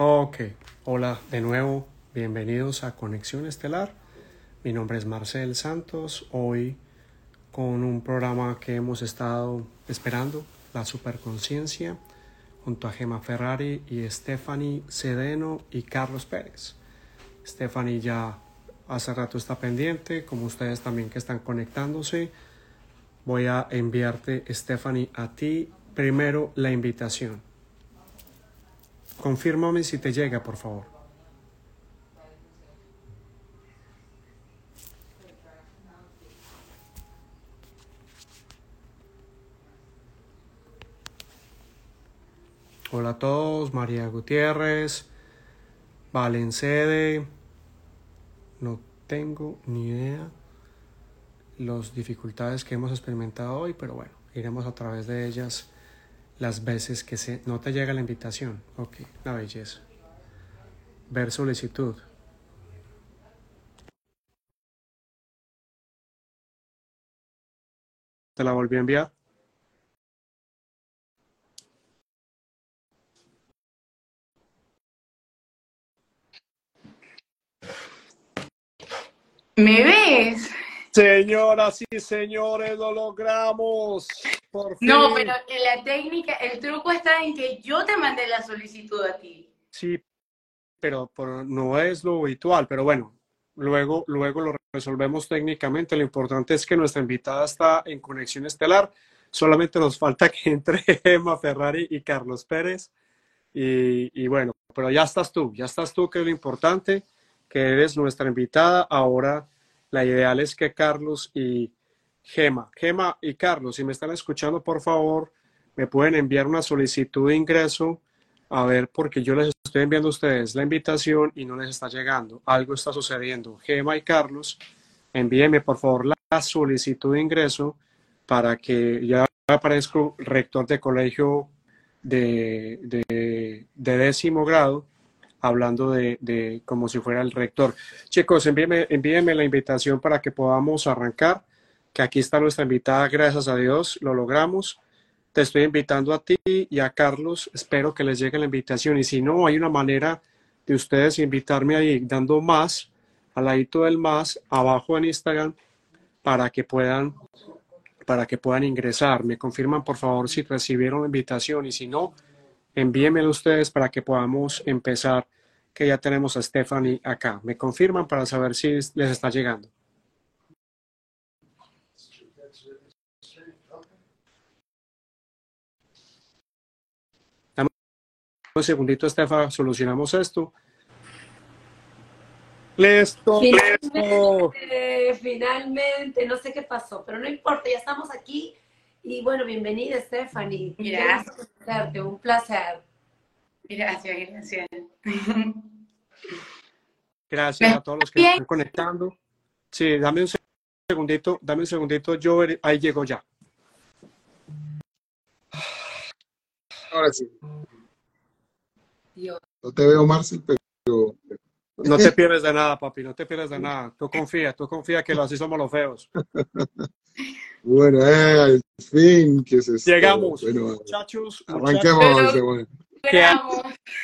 Ok, hola de nuevo, bienvenidos a Conexión Estelar. Mi nombre es Marcel Santos, hoy con un programa que hemos estado esperando, la superconciencia, junto a Gema Ferrari y Stephanie Cedeno y Carlos Pérez. Stephanie ya hace rato está pendiente, como ustedes también que están conectándose. Voy a enviarte, Stephanie, a ti primero la invitación. Confírmame si te llega, por favor. Hola a todos, María Gutiérrez, Valencede. No tengo ni idea las dificultades que hemos experimentado hoy, pero bueno, iremos a través de ellas las veces que se, no te llega la invitación. Ok, la belleza. Ver solicitud. ¿Te la volví a enviar? ¿Me ves? Señoras y señores, lo logramos. Por fin. No, pero la técnica, el truco está en que yo te mandé la solicitud a ti. Sí, pero, no es lo habitual, pero bueno, luego, luego lo resolvemos técnicamente. Lo importante es que nuestra invitada está en conexión estelar. Solamente nos falta que entre Emma Ferrari y Carlos Pérez. Y, y bueno, pero ya estás tú, ya estás tú, que es lo importante, que eres nuestra invitada. Ahora la ideal es que Carlos y Gema, Gema y Carlos, si me están escuchando, por favor, me pueden enviar una solicitud de ingreso. A ver, porque yo les estoy enviando a ustedes la invitación y no les está llegando. Algo está sucediendo. Gema y Carlos, envíenme por favor la solicitud de ingreso para que ya aparezca rector de colegio de, de, de décimo grado hablando de, de, como si fuera el rector. Chicos, envíenme, envíenme la invitación para que podamos arrancar, que aquí está nuestra invitada, gracias a Dios, lo logramos. Te estoy invitando a ti y a Carlos, espero que les llegue la invitación y si no, hay una manera de ustedes invitarme ahí dando más, al ladito del más, abajo en Instagram, para que puedan para que puedan ingresar. Me confirman por favor si recibieron la invitación y si no, envíenmelo ustedes para que podamos empezar, que ya tenemos a Stephanie acá. Me confirman para saber si les está llegando. Un segundito, Stephanie, solucionamos esto. Listo, finalmente, finalmente, no sé qué pasó, pero no importa, ya estamos aquí y bueno, bienvenida Stephanie. Gracias. Un placer. Gracias, gracias. Gracias a todos los que están conectando. Sí, dame un segundito, dame un segundito, yo ahí llego ya. Ahora sí. No te veo, Marcel, pero... No te pierdes de nada, papi, no te pierdes de nada. Tú confía, tú confía que así somos los feos. Bueno, eh, al fin que se Llegamos, bueno, muchachos. Arranquemos. Muchachos, qué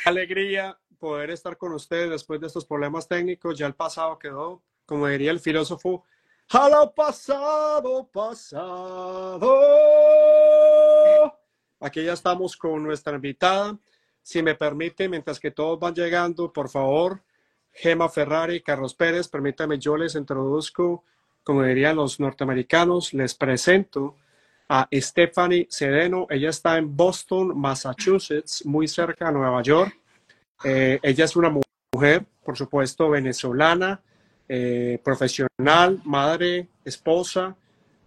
alegría poder estar con ustedes después de estos problemas técnicos. Ya el pasado quedó, como diría el filósofo, a lo pasado, pasado. Aquí ya estamos con nuestra invitada. Si me permite, mientras que todos van llegando, por favor, Gema Ferrari, Carlos Pérez, permítame, yo les introduzco como dirían los norteamericanos, les presento a Stephanie Cedeno. Ella está en Boston, Massachusetts, muy cerca de Nueva York. Eh, ella es una mujer, por supuesto, venezolana, eh, profesional, madre, esposa,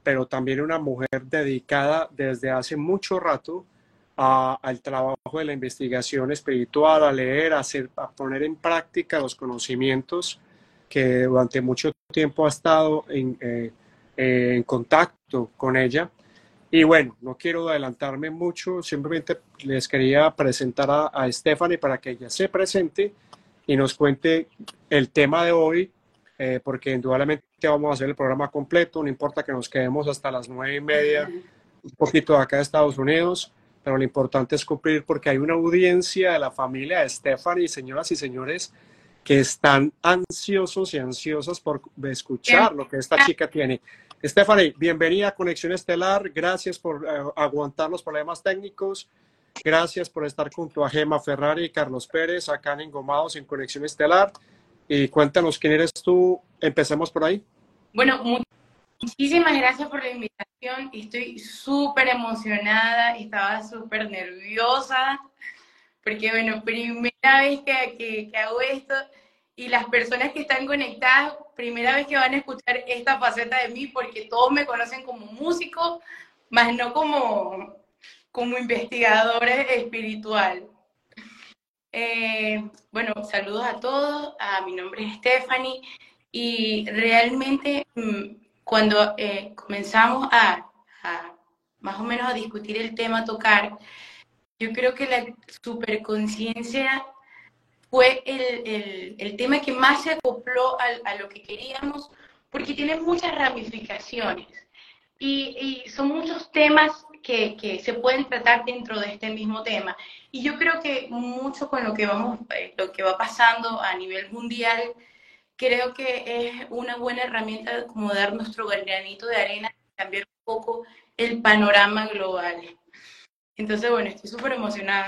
pero también una mujer dedicada desde hace mucho rato a, al trabajo de la investigación espiritual, a leer, a, hacer, a poner en práctica los conocimientos que durante mucho tiempo ha estado en, eh, en contacto con ella. Y bueno, no quiero adelantarme mucho, simplemente les quería presentar a, a Stephanie para que ella se presente y nos cuente el tema de hoy, eh, porque indudablemente vamos a hacer el programa completo, no importa que nos quedemos hasta las nueve y media, un poquito de acá de Estados Unidos, pero lo importante es cumplir porque hay una audiencia de la familia de Stephanie, señoras y señores, que están ansiosos y ansiosas por escuchar lo que esta chica tiene. Stephanie, bienvenida a Conexión Estelar. Gracias por eh, aguantar los problemas técnicos. Gracias por estar junto a Gema Ferrari y Carlos Pérez acá en Engomados en Conexión Estelar. Y cuéntanos quién eres tú. Empecemos por ahí. Bueno, muchísimas gracias por la invitación. Estoy súper emocionada, estaba súper nerviosa, porque bueno, primera vez que, hago esto y las personas que están conectadas, primera vez que van a escuchar esta faceta de mí, porque todos me conocen como músico, más no como, como investigadora espiritual. Eh, bueno, saludos a todos, a mi nombre es Stephanie y realmente mm, cuando eh, comenzamos a, a, más o menos a discutir el tema, tocar, yo creo que la superconciencia fue el, el, tema que más se acopló a, lo que queríamos, porque tiene muchas ramificaciones y, y son muchos temas que, que, se pueden tratar dentro de este mismo tema. Y yo creo que mucho con lo que, vamos, eh, lo que va pasando a nivel mundial, creo que es una buena herramienta como dar nuestro granito de arena, cambiar un poco el panorama global. Entonces, bueno, estoy súper emocionada.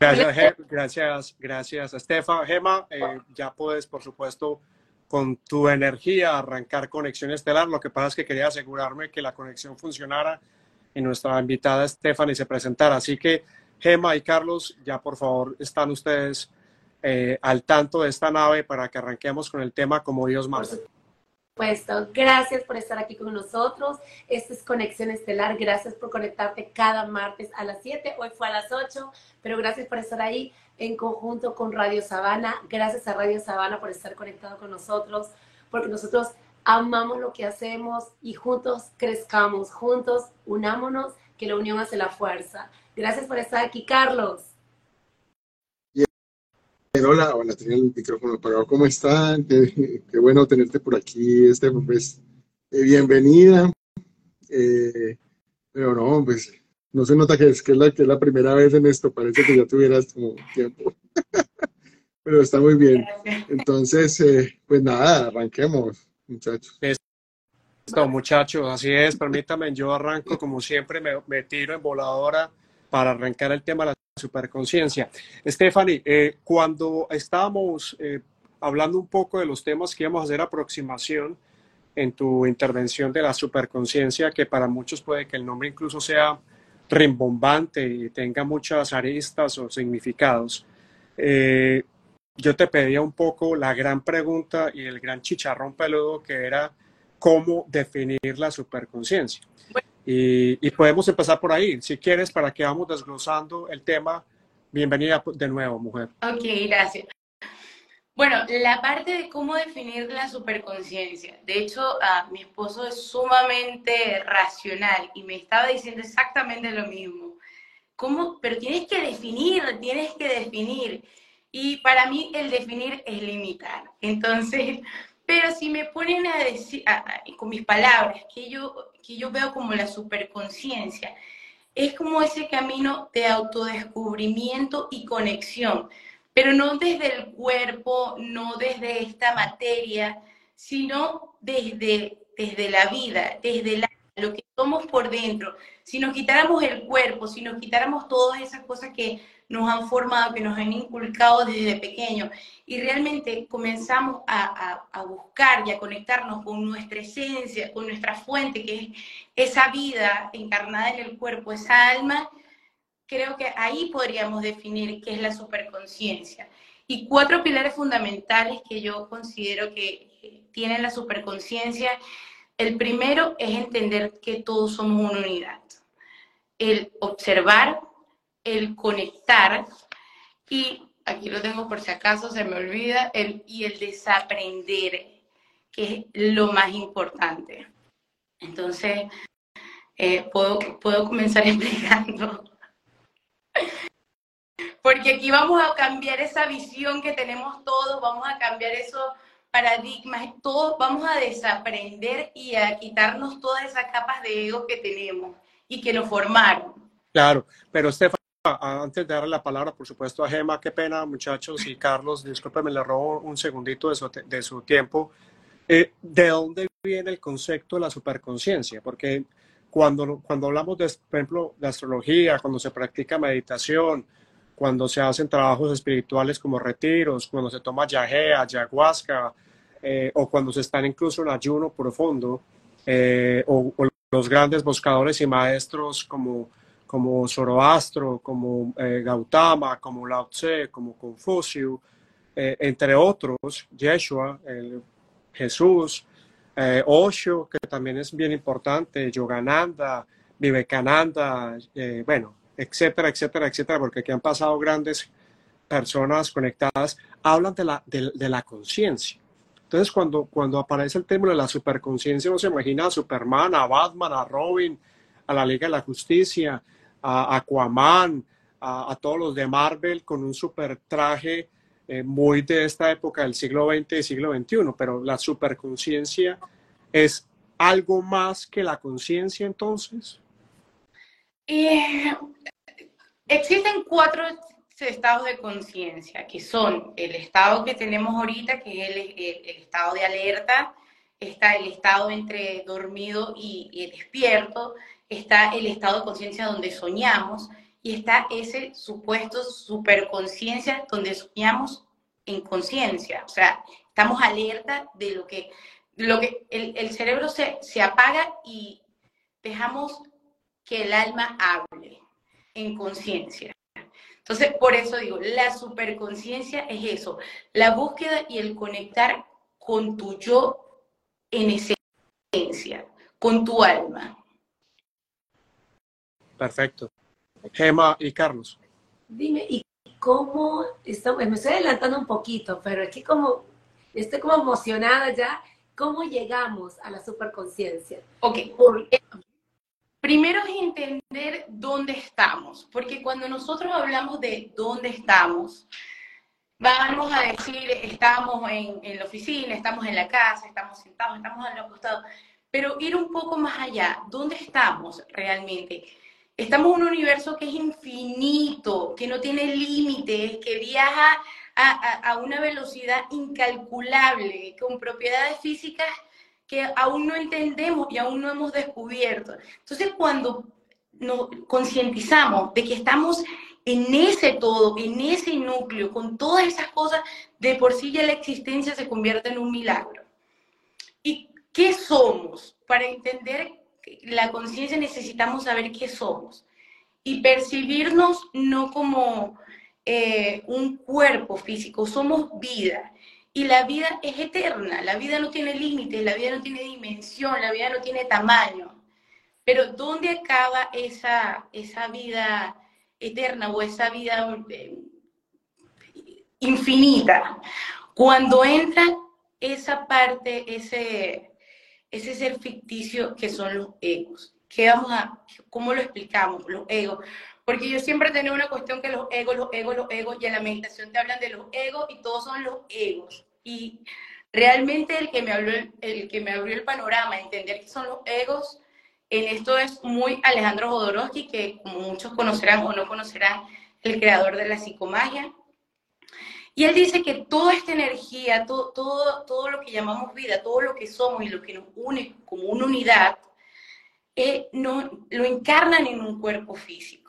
Gracias, gracias, gracias, Estefa. Gema, eh, ya puedes, por supuesto, con tu energía arrancar conexión estelar. Lo que pasa es que quería asegurarme que la conexión funcionara y nuestra invitada Stephanie se presentara. Así que, Gema y Carlos, ya por favor están ustedes eh, al tanto de esta nave para que arranquemos con el tema como Dios manda supuesto. Gracias por estar aquí con nosotros. Esta es Conexión Estelar. Gracias por conectarte cada martes a las 7. Hoy fue a las 8, pero gracias por estar ahí en conjunto con Radio Sabana. Gracias a Radio Sabana por estar conectado con nosotros, porque nosotros amamos lo que hacemos y juntos crezcamos, juntos unámonos, que la unión hace la fuerza. Gracias por estar aquí, Carlos. Hola, hola, tenía el micrófono apagado. ¿Cómo están? Qué, qué bueno tenerte por aquí, este, pues, eh, bienvenida. Eh, pero no, pues, no se nota que es, que es, la, que es la primera vez en esto, parece que ya tuvieras como tiempo. pero está muy bien. Entonces, eh, pues nada, arranquemos, muchachos. Listo, muchachos, así es. Permítame, yo arranco como siempre, me, me tiro en voladora para arrancar el tema de la superconciencia. Stephanie, eh, cuando estábamos eh, hablando un poco de los temas que íbamos a hacer aproximación en tu intervención de la superconciencia, que para muchos puede que el nombre incluso sea rimbombante y tenga muchas aristas o significados, eh, yo te pedía un poco la gran pregunta y el gran chicharrón peludo que era cómo definir la superconciencia. Y, y, podemos empezar por ahí. Si quieres, para que vamos desglosando el tema. Bienvenida de nuevo, mujer. Ok, gracias. Bueno, la parte de cómo definir la superconciencia. De hecho, mi esposo es sumamente racional y me estaba diciendo exactamente lo mismo. ¿Cómo? Pero tienes que definir, tienes que definir. Y para mí el definir es limitar. Entonces, pero si me ponen a decir, con mis palabras, que yo, que yo veo como la superconciencia, es como ese camino de autodescubrimiento y conexión, pero no desde el cuerpo, no desde esta materia, sino desde, desde la vida, desde la, lo que somos por dentro. Si nos quitáramos el cuerpo, si nos quitáramos todas esas cosas que nos han formado, que nos han inculcado desde pequeño, y realmente comenzamos a, a, a, buscar y a conectarnos con nuestra esencia, con nuestra fuente, que es esa vida encarnada en el cuerpo, esa alma, creo que ahí podríamos definir qué es la superconciencia. Y cuatro pilares fundamentales que yo considero que tienen la superconciencia. El primero es entender que todos somos una unidad. El observar, el conectar y aquí lo tengo por si acaso se me olvida, el, y el desaprender, que es lo más importante. Entonces, eh, puedo, puedo comenzar explicando. Porque aquí vamos a cambiar esa visión que tenemos todos, vamos a cambiar esos paradigmas, todos vamos a desaprender y a quitarnos todas esas capas de ego que tenemos y que nos formaron. Claro, pero Estefan, antes de darle la palabra, por supuesto, a Gema, qué pena, muchachos, y Carlos, discúlpeme, le robo un segundito de su, de su tiempo. Eh, ¿De dónde viene el concepto de la superconciencia? Porque cuando, cuando hablamos de, por ejemplo, de astrología, cuando se practica meditación, cuando se hacen trabajos espirituales como retiros, cuando se toma yagea, ayahuasca, eh, o cuando se están incluso en ayuno profundo, eh, o, los grandes buscadores y maestros como como Zoroastro, como eh, Gautama, como Lao Tse, como Confucio, eh, entre otros, Yeshua, el Jesús, Osho, que también es bien importante, Yogananda, Vivekananda, bueno, etcétera, etcétera, etcétera, porque aquí han pasado grandes personas conectadas, hablan de la, de, de la conciencia. Entonces, cuando, cuando aparece el término de la superconciencia, uno se imagina a Superman, a Batman, a Robin, a la Liga de la Justicia, a Aquaman, a, todos los de Marvel con un super traje eh, muy de esta época del siglo XX y siglo XXI, pero la superconciencia es algo más que la conciencia entonces. Eh, existen cuatro estados de conciencia, que son el estado que tenemos ahorita, que es el, estado de alerta, está el estado entre dormido y, y despierto, está el estado de conciencia donde soñamos y está ese supuesto superconciencia donde soñamos en conciencia. O sea, estamos alerta de lo que, lo que el, el, cerebro se, se apaga y dejamos que el alma hable en conciencia. Entonces, por eso digo, la superconciencia es eso, la búsqueda y el conectar con tu yo en esencia, con tu alma. Perfecto. Gema y Carlos. Dime, ¿y cómo estamos? Me estoy adelantando un poquito, pero es que como estoy como emocionada ya. ¿Cómo llegamos a la superconciencia? Ok. Por... Primero es entender dónde estamos, porque cuando nosotros hablamos de dónde estamos, vamos a decir, estamos en, la oficina, estamos en la casa, estamos sentados, estamos en el costado, pero ir un poco más allá, ¿dónde estamos realmente? Estamos en un universo que es infinito, que no tiene límites, que viaja a, una velocidad incalculable, con propiedades físicas que aún no entendemos y aún no hemos descubierto. Entonces, cuando nos concientizamos de que estamos en ese todo, en ese núcleo, con todas esas cosas, de por sí ya la existencia se convierte en un milagro. ¿Y qué somos? Para entender la conciencia necesitamos saber qué somos y percibirnos no como eh, un cuerpo físico, somos vida. Y la vida es eterna, la vida no tiene límites, la vida no tiene dimensión, la vida no tiene tamaño. Pero ¿dónde acaba esa, esa vida eterna o esa vida eh, infinita? Cuando entra esa parte, ese, ese ser ficticio que son los egos. ¿Qué vamos a, ¿Cómo lo explicamos? Los egos. Porque yo siempre tenido una cuestión que los egos, los egos, los egos, y en la meditación te hablan de los egos y todos son los egos. Y realmente el que me abrió el, que me abrió el panorama, entender que son los egos, en esto es muy Alejandro Jodorowsky, que como muchos conocerán o no conocerán, el creador de la psicomagia. Y él dice que toda esta energía, todo, todo, todo lo que llamamos vida, todo lo que somos y lo que nos une como una unidad, eh, no, lo encarnan en un cuerpo físico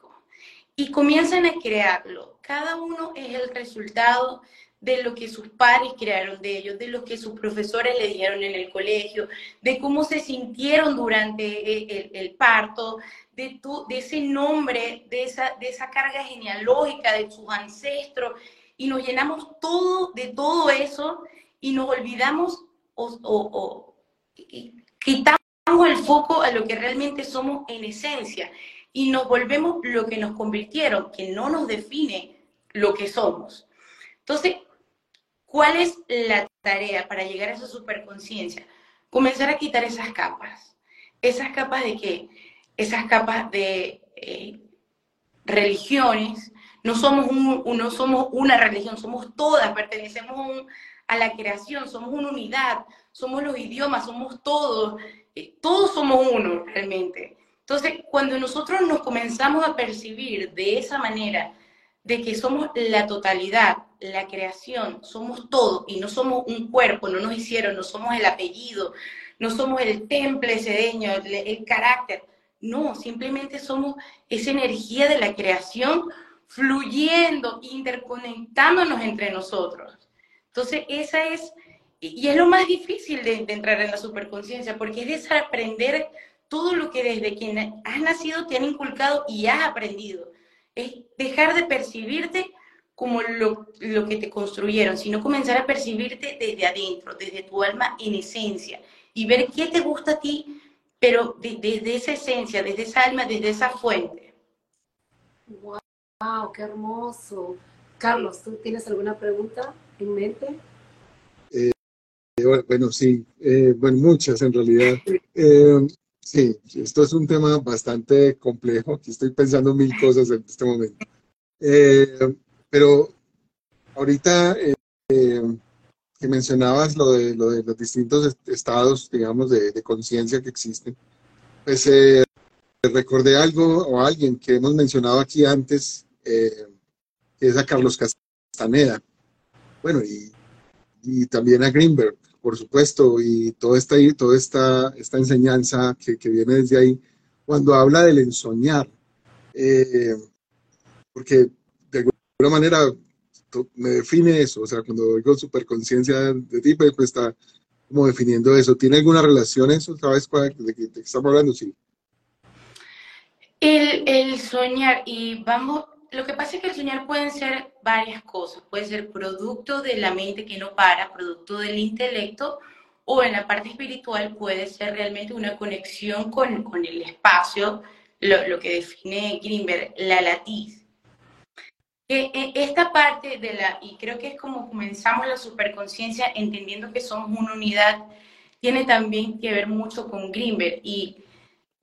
y comienzan a crearlo. Cada uno es el resultado de lo que sus padres crearon de ellos, de lo que sus profesores le dijeron en el colegio, de cómo se sintieron durante el, el, el parto, de, tu, de ese nombre, de esa, de esa carga genealógica de sus ancestros y nos llenamos todo de todo eso y nos olvidamos o quitamos el foco a lo que realmente somos en esencia y nos volvemos lo que nos convirtieron, que no nos define lo que somos. Entonces, ¿cuál es la tarea para llegar a esa superconciencia? Comenzar a quitar esas capas. Esas capas de qué? Esas capas de eh, religiones, no somos, no somos una religión, somos todas, pertenecemos a la creación, somos una unidad, somos los idiomas, somos todos, eh, todos somos uno realmente. Entonces, cuando nosotros nos comenzamos a percibir de esa manera, de que somos la totalidad, la creación, somos todo y no somos un cuerpo, no nos hicieron, no somos el apellido, no somos el temple sedeño, el, carácter, no, simplemente somos esa energía de la creación fluyendo, interconectándonos entre nosotros. Entonces, esa es, y es lo más difícil de, entrar en la superconciencia, porque es desaprender todo lo que desde quien has nacido te han inculcado y has aprendido. Es dejar de percibirte como lo, lo, que te construyeron, sino comenzar a percibirte desde adentro, desde tu alma en esencia, y ver qué te gusta a ti, pero desde esa esencia, desde esa alma, desde esa fuente. ¡Wow! ¡Qué hermoso! Carlos, ¿tú tienes alguna pregunta en mente? Eh, bueno, sí, eh, bueno, muchas en realidad. Eh, sí, esto es un tema bastante complejo. Aquí estoy pensando mil cosas en este momento. pero ahorita que mencionabas lo de, lo de los distintos estados, digamos, de, conciencia que existen, pues recordé algo o alguien que hemos mencionado aquí antes eh, que es a Carlos Castaneda. Bueno, y, también a Greenberg, por supuesto, y toda esta, toda esta, esta enseñanza que, que viene desde ahí, cuando habla del ensoñar. Eh, porque de alguna manera me define eso, o sea, cuando digo superconciencia de tipo, pues está como definiendo eso. ¿Tiene alguna relación eso? ¿Sabes cuál, de qué estamos hablando? Sí. El, el, soñar, y vamos, lo que pasa es que el soñar pueden ser varias cosas. Puede ser producto de la mente que no para, producto del intelecto, o en la parte espiritual puede ser realmente una conexión con, con el espacio, lo, lo, que define Greenberg, la latiz. esta parte de la, y creo que es como comenzamos la superconciencia entendiendo que somos una unidad, tiene también que ver mucho con Greenberg. Y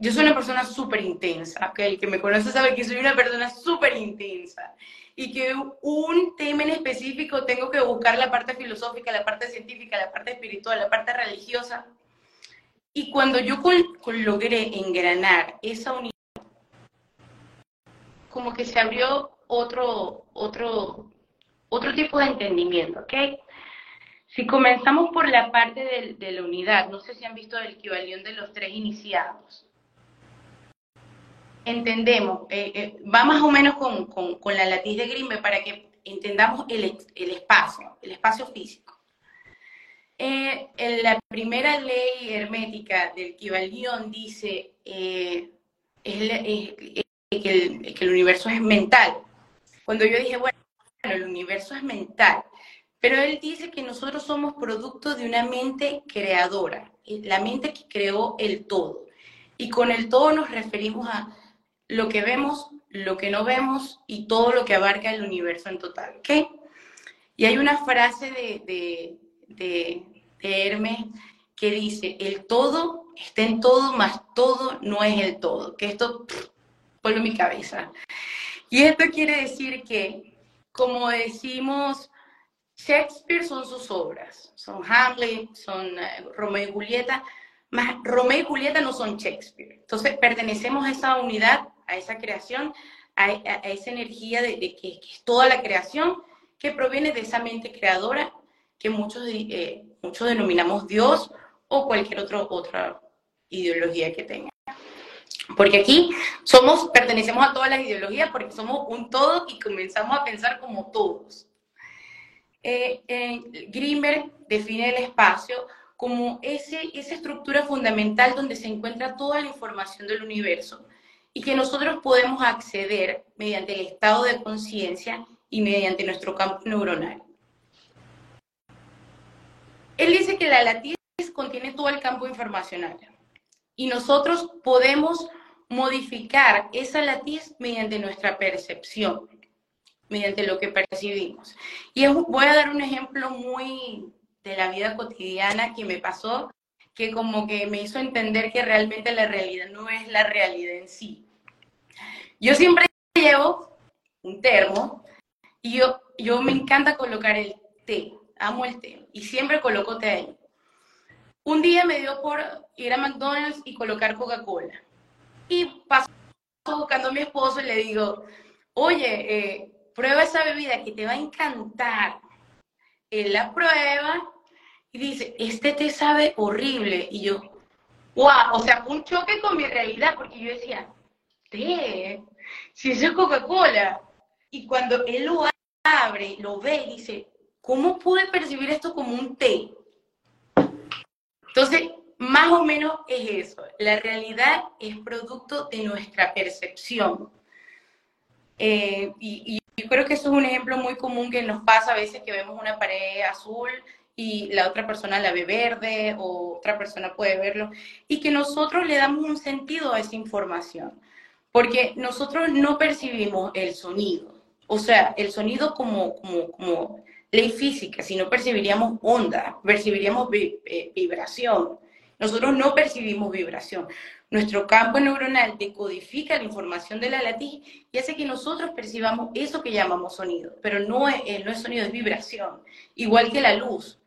yo soy una persona súper intensa, El que me conoce sabe que soy una persona súper intensa y que un tema en específico tengo que buscar la parte filosófica, la parte científica, la parte espiritual, la parte religiosa. Y cuando yo logré engranar esa unidad, como que se abrió otro, otro, otro tipo de entendimiento, ¿ok? Si comenzamos por la parte de, de la unidad, no sé si han visto el equivalión de los tres iniciados entendemos, eh, eh, va más o menos con, con, la latiz de Grimbe para que entendamos el, el espacio, el espacio físico. Eh, en la primera ley hermética del Kibalión dice es, que, el, que el universo es mental. Cuando yo dije, bueno, el universo es mental, pero él dice que nosotros somos producto de una mente creadora, la mente que creó el todo. Y con el todo nos referimos a lo que vemos, lo que no vemos y todo lo que abarca el universo en total. ¿ok? Y hay una frase de, de, de, Hermes que dice, el todo está en todo, más todo no es el todo. Que esto vuelve mi cabeza. Y esto quiere decir que, como decimos, Shakespeare son sus obras, son Hamlet, son eh, Romeo y Julieta, más Romeo y Julieta no son Shakespeare. Entonces pertenecemos a esa unidad a esa creación, a, esa energía de, que, es toda la creación que proviene de esa mente creadora que muchos, eh, muchos denominamos Dios o cualquier otro, otra ideología que tenga. Porque aquí somos, pertenecemos a todas las ideologías porque somos un todo y comenzamos a pensar como todos. Eh, Grimberg define el espacio como ese, esa estructura fundamental donde se encuentra toda la información del universo, y que nosotros podemos acceder mediante el estado de conciencia y mediante nuestro campo neuronal. Él dice que la latiz contiene todo el campo informacional y nosotros podemos modificar esa latiz mediante nuestra percepción, mediante lo que percibimos. Y voy a dar un ejemplo muy de la vida cotidiana que me pasó que como que me hizo entender que realmente la realidad no es la realidad en sí. Yo siempre llevo un termo y yo, yo me encanta colocar el té, amo el té y siempre coloco té ahí. Un día me dio por ir a McDonald's y colocar Coca-Cola. Y paso buscando a mi esposo y le digo, oye, eh, prueba esa bebida que te va a encantar. Él la prueba y dice, este té sabe horrible. Y yo, wow, o sea, un choque con mi realidad, porque yo decía, té, si eso es Coca-Cola. Y cuando él lo abre, lo ve y dice, ¿cómo pude percibir esto como un té? Entonces, más o menos es eso. La realidad es producto de nuestra percepción. Eh, y, y, yo creo que eso es un ejemplo muy común que nos pasa a veces que vemos una pared azul y la otra persona la ve verde o otra persona puede verlo y que nosotros le damos un sentido a esa información. Porque nosotros no percibimos el sonido. O sea, el sonido como, como, ley física, si no percibiríamos onda, percibiríamos eh, vibración. Nosotros no percibimos vibración. Nuestro campo neuronal decodifica la información de la latiz y hace que nosotros percibamos eso que llamamos sonido, pero no es, eh, no es sonido, es vibración, igual que la luz.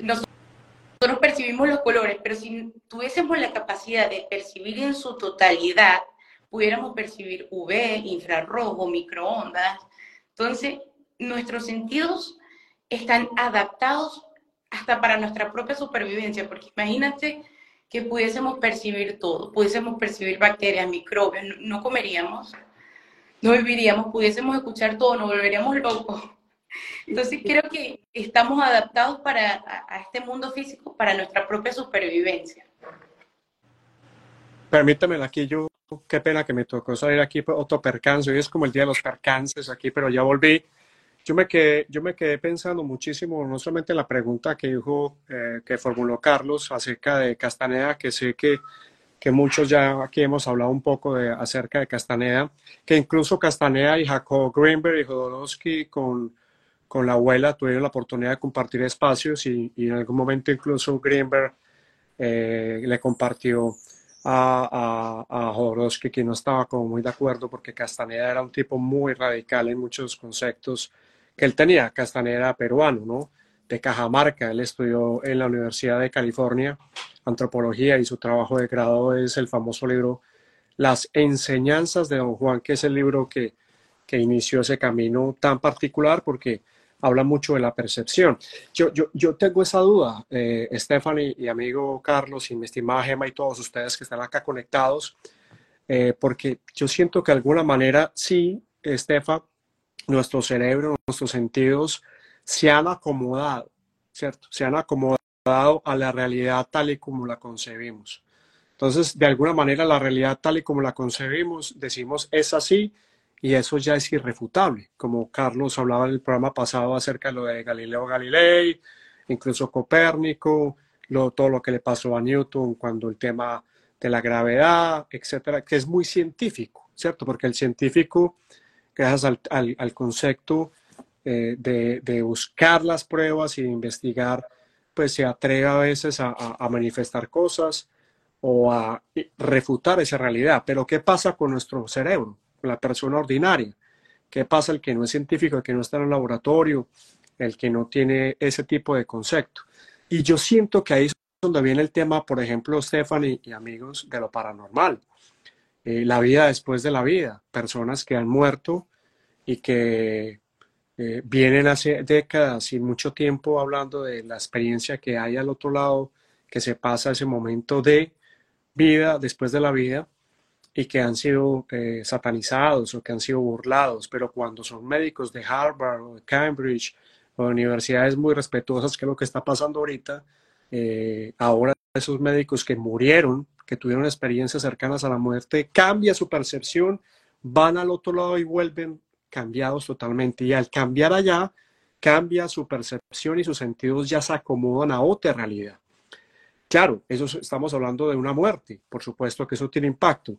Nosotros percibimos los colores, pero si tuviésemos la capacidad de percibir en su totalidad, pudiéramos percibir UV, infrarrojo, microondas. Entonces, nuestros sentidos están adaptados hasta para nuestra propia supervivencia, porque imagínate que pudiésemos percibir todo, pudiésemos percibir bacterias, microbios, no, comeríamos, no viviríamos, pudiésemos escuchar todo, nos volveríamos locos. Entonces creo que estamos adaptados para, a, este mundo físico para nuestra propia supervivencia. Permítame aquí yo, qué pena que me tocó salir aquí otro percance, hoy es como el día de los percances aquí, pero ya volví. Yo me quedé, yo me quedé pensando muchísimo, no solamente en la pregunta que dijo, eh, que formuló Carlos acerca de Castaneda, que sé que, que muchos ya aquí hemos hablado un poco de, acerca de Castaneda, que incluso Castaneda y Jacob Greenberg y Jodorowsky con, con la abuela tuvieron la oportunidad de compartir espacios y, en algún momento incluso Greenberg eh, le compartió a, a, a, Jodorowsky que no estaba como muy de acuerdo porque Castaneda era un tipo muy radical en muchos conceptos que él tenía. Castaneda peruano, ¿no? De Cajamarca. Él estudió en la Universidad de California antropología y su trabajo de grado es el famoso libro Las enseñanzas de Don Juan, que es el libro que, que inició ese camino tan particular porque habla mucho de la percepción. Yo, yo, yo tengo esa duda, eh, Stephanie y amigo Carlos y mi estimada Gema y todos ustedes que están acá conectados, eh, porque yo siento que de alguna manera sí, Estefa, nuestro cerebro, nuestros sentidos se han acomodado, ¿cierto? Se han acomodado a la realidad tal y como la concebimos. Entonces, de alguna manera, la realidad tal y como la concebimos, decimos es así y eso ya es irrefutable. Como Carlos hablaba en el programa pasado acerca de lo de Galileo Galilei, incluso Copérnico, lo, todo lo que le pasó a Newton cuando el tema de la gravedad, etcétera, que es muy científico, ¿cierto? Porque el científico gracias al, concepto eh, de, buscar las pruebas y de investigar, pues se atreve a veces a, manifestar cosas o a refutar esa realidad. Pero ¿qué pasa con nuestro cerebro, la persona ordinaria? ¿Qué pasa el que no es científico, el que no está en el laboratorio, el que no tiene ese tipo de concepto? Y yo siento que ahí es donde viene el tema, por ejemplo, Stephanie y amigos, de lo paranormal. Eh, la vida después de la vida, personas que han muerto y que eh, vienen hace décadas y mucho tiempo hablando de la experiencia que hay al otro lado, que se pasa ese momento de vida después de la vida y que han sido eh, satanizados o que han sido burlados, pero cuando son médicos de Harvard o de Cambridge o de universidades muy respetuosas, que es lo que está pasando ahorita, ahora esos médicos que murieron que tuvieron experiencias cercanas a la muerte, cambia su percepción, van al otro lado y vuelven cambiados totalmente. Y al cambiar allá, cambia su percepción y sus sentidos ya se acomodan a otra realidad. Claro, eso estamos hablando de una muerte, por supuesto que eso tiene impacto,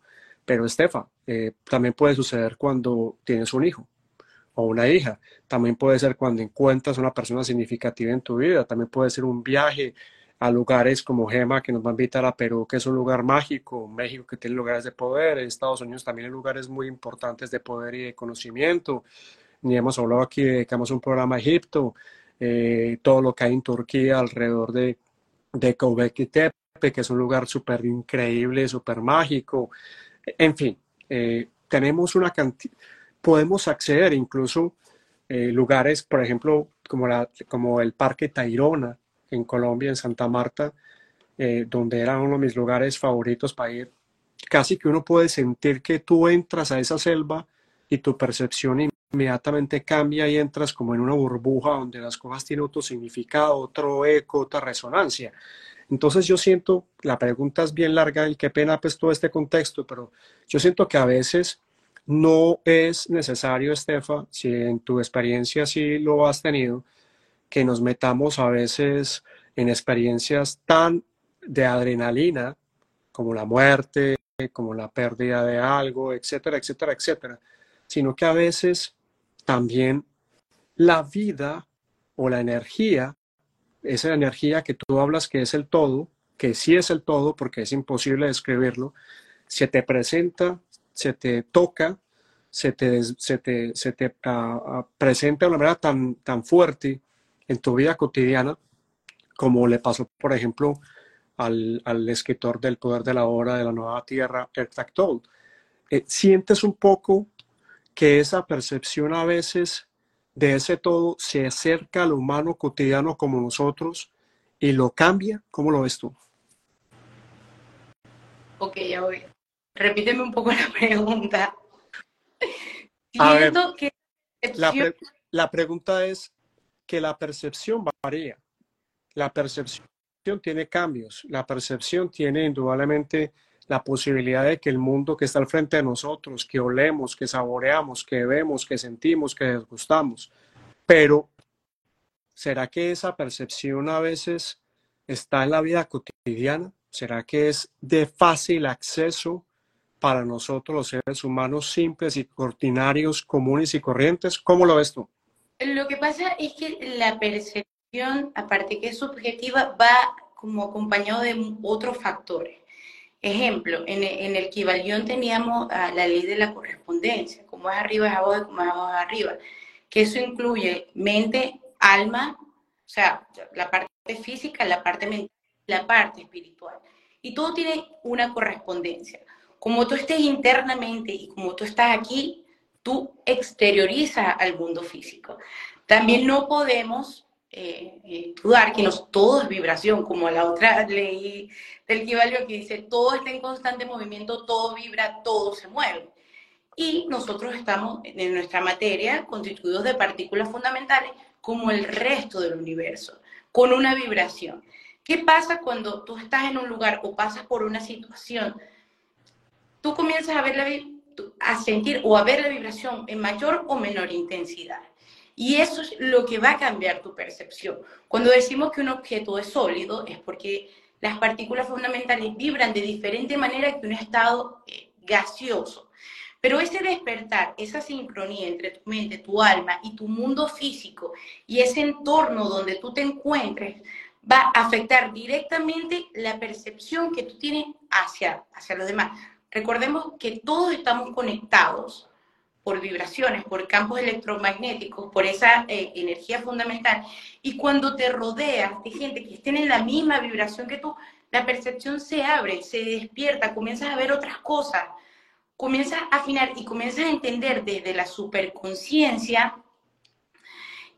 pero Estefa, eh, también puede suceder cuando tienes un hijo o una hija, también puede ser cuando encuentras una persona significativa en tu vida, también puede ser un viaje, a lugares como Gema, que nos va a invitar a Perú, que es un lugar mágico, México, que tiene lugares de poder, Estados Unidos también hay lugares muy importantes de poder y de conocimiento. Ni hemos hablado aquí, dedicamos un programa a Egipto, eh, todo lo que hay en Turquía alrededor de, de Göbekli que es un lugar súper increíble, súper mágico. En fin, eh, tenemos una cantidad, podemos acceder incluso eh, lugares, por ejemplo, como, la, como el Parque Tayrona en Colombia, en Santa Marta, eh, donde era uno de mis lugares favoritos para ir. Casi que uno puede sentir que tú entras a esa selva y tu percepción inmediatamente cambia y entras como en una burbuja donde las cosas tienen otro significado, otro eco, otra resonancia. Entonces yo siento, la pregunta es bien larga y qué pena pues todo este contexto, pero yo siento que a veces no es necesario, Estefa, si en tu experiencia sí lo has tenido, que nos metamos a veces en experiencias tan de adrenalina como la muerte, como la pérdida de algo, etcétera, etcétera, etcétera, sino que a veces también la vida o la energía, esa energía que tú hablas que es el todo, que sí es el todo porque es imposible describirlo, se te presenta se te toca, se te, se te, se te ah, ah, presenta de una manera tan, tan fuerte en tu vida cotidiana, como le pasó, por ejemplo, al, al escritor del Poder de la Hora de la Nueva Tierra, Eckhart Tolle. Eh, ¿Sientes un poco que esa percepción a veces de ese todo se acerca al humano cotidiano como nosotros y lo cambia? ¿Cómo lo ves tú? Ok, ya voy. Repíteme un poco la pregunta. que la, pregunta es que la percepción varía. La percepción tiene cambios. La percepción tiene indudablemente la posibilidad de que el mundo que está al frente de nosotros, que olemos, que saboreamos, que vemos, que sentimos, que desgustamos. Pero, ¿será que esa percepción a veces está en la vida cotidiana? ¿Será que es de fácil acceso para nosotros los seres humanos simples y ordinarios, comunes y corrientes? ¿Cómo lo ves tú? Lo que pasa es que la percepción, aparte que es subjetiva, va como acompañado de otros factores. Ejemplo, en, en el Kibalión teníamos la ley de la correspondencia, como es arriba es abajo como es abajo es arriba, que eso incluye mente, alma, o sea, la parte física, la parte mental, la parte espiritual. Y todo tiene una correspondencia como tú estés internamente y como tú estás aquí, tú exteriorizas al mundo físico. También no podemos eh, dudar que no, todo es vibración, como la otra ley del Kivalio que dice, todo está en constante movimiento, todo vibra, todo se mueve. Y nosotros estamos en nuestra materia constituidos de partículas fundamentales como el resto del universo, con una vibración. ¿Qué pasa cuando tú estás en un lugar o pasas por una situación tú comienzas a, ver la, a sentir o a ver la vibración en mayor o menor intensidad. Y eso es lo que va a cambiar tu percepción. Cuando decimos que un objeto es sólido, es porque las partículas fundamentales vibran de diferente manera que un estado eh, gaseoso. Pero ese despertar, esa sincronía entre tu mente, tu alma y tu mundo físico y ese entorno donde tú te encuentres, va a afectar directamente la percepción que tú tienes hacia, hacia los demás. Recordemos que todos estamos conectados por vibraciones, por campos electromagnéticos, por esa eh, energía fundamental. Y cuando te rodeas de gente que esté en la misma vibración que tú, la percepción se abre, se despierta, comienzas a ver otras cosas, comienzas a afinar y comienzas a entender desde la superconciencia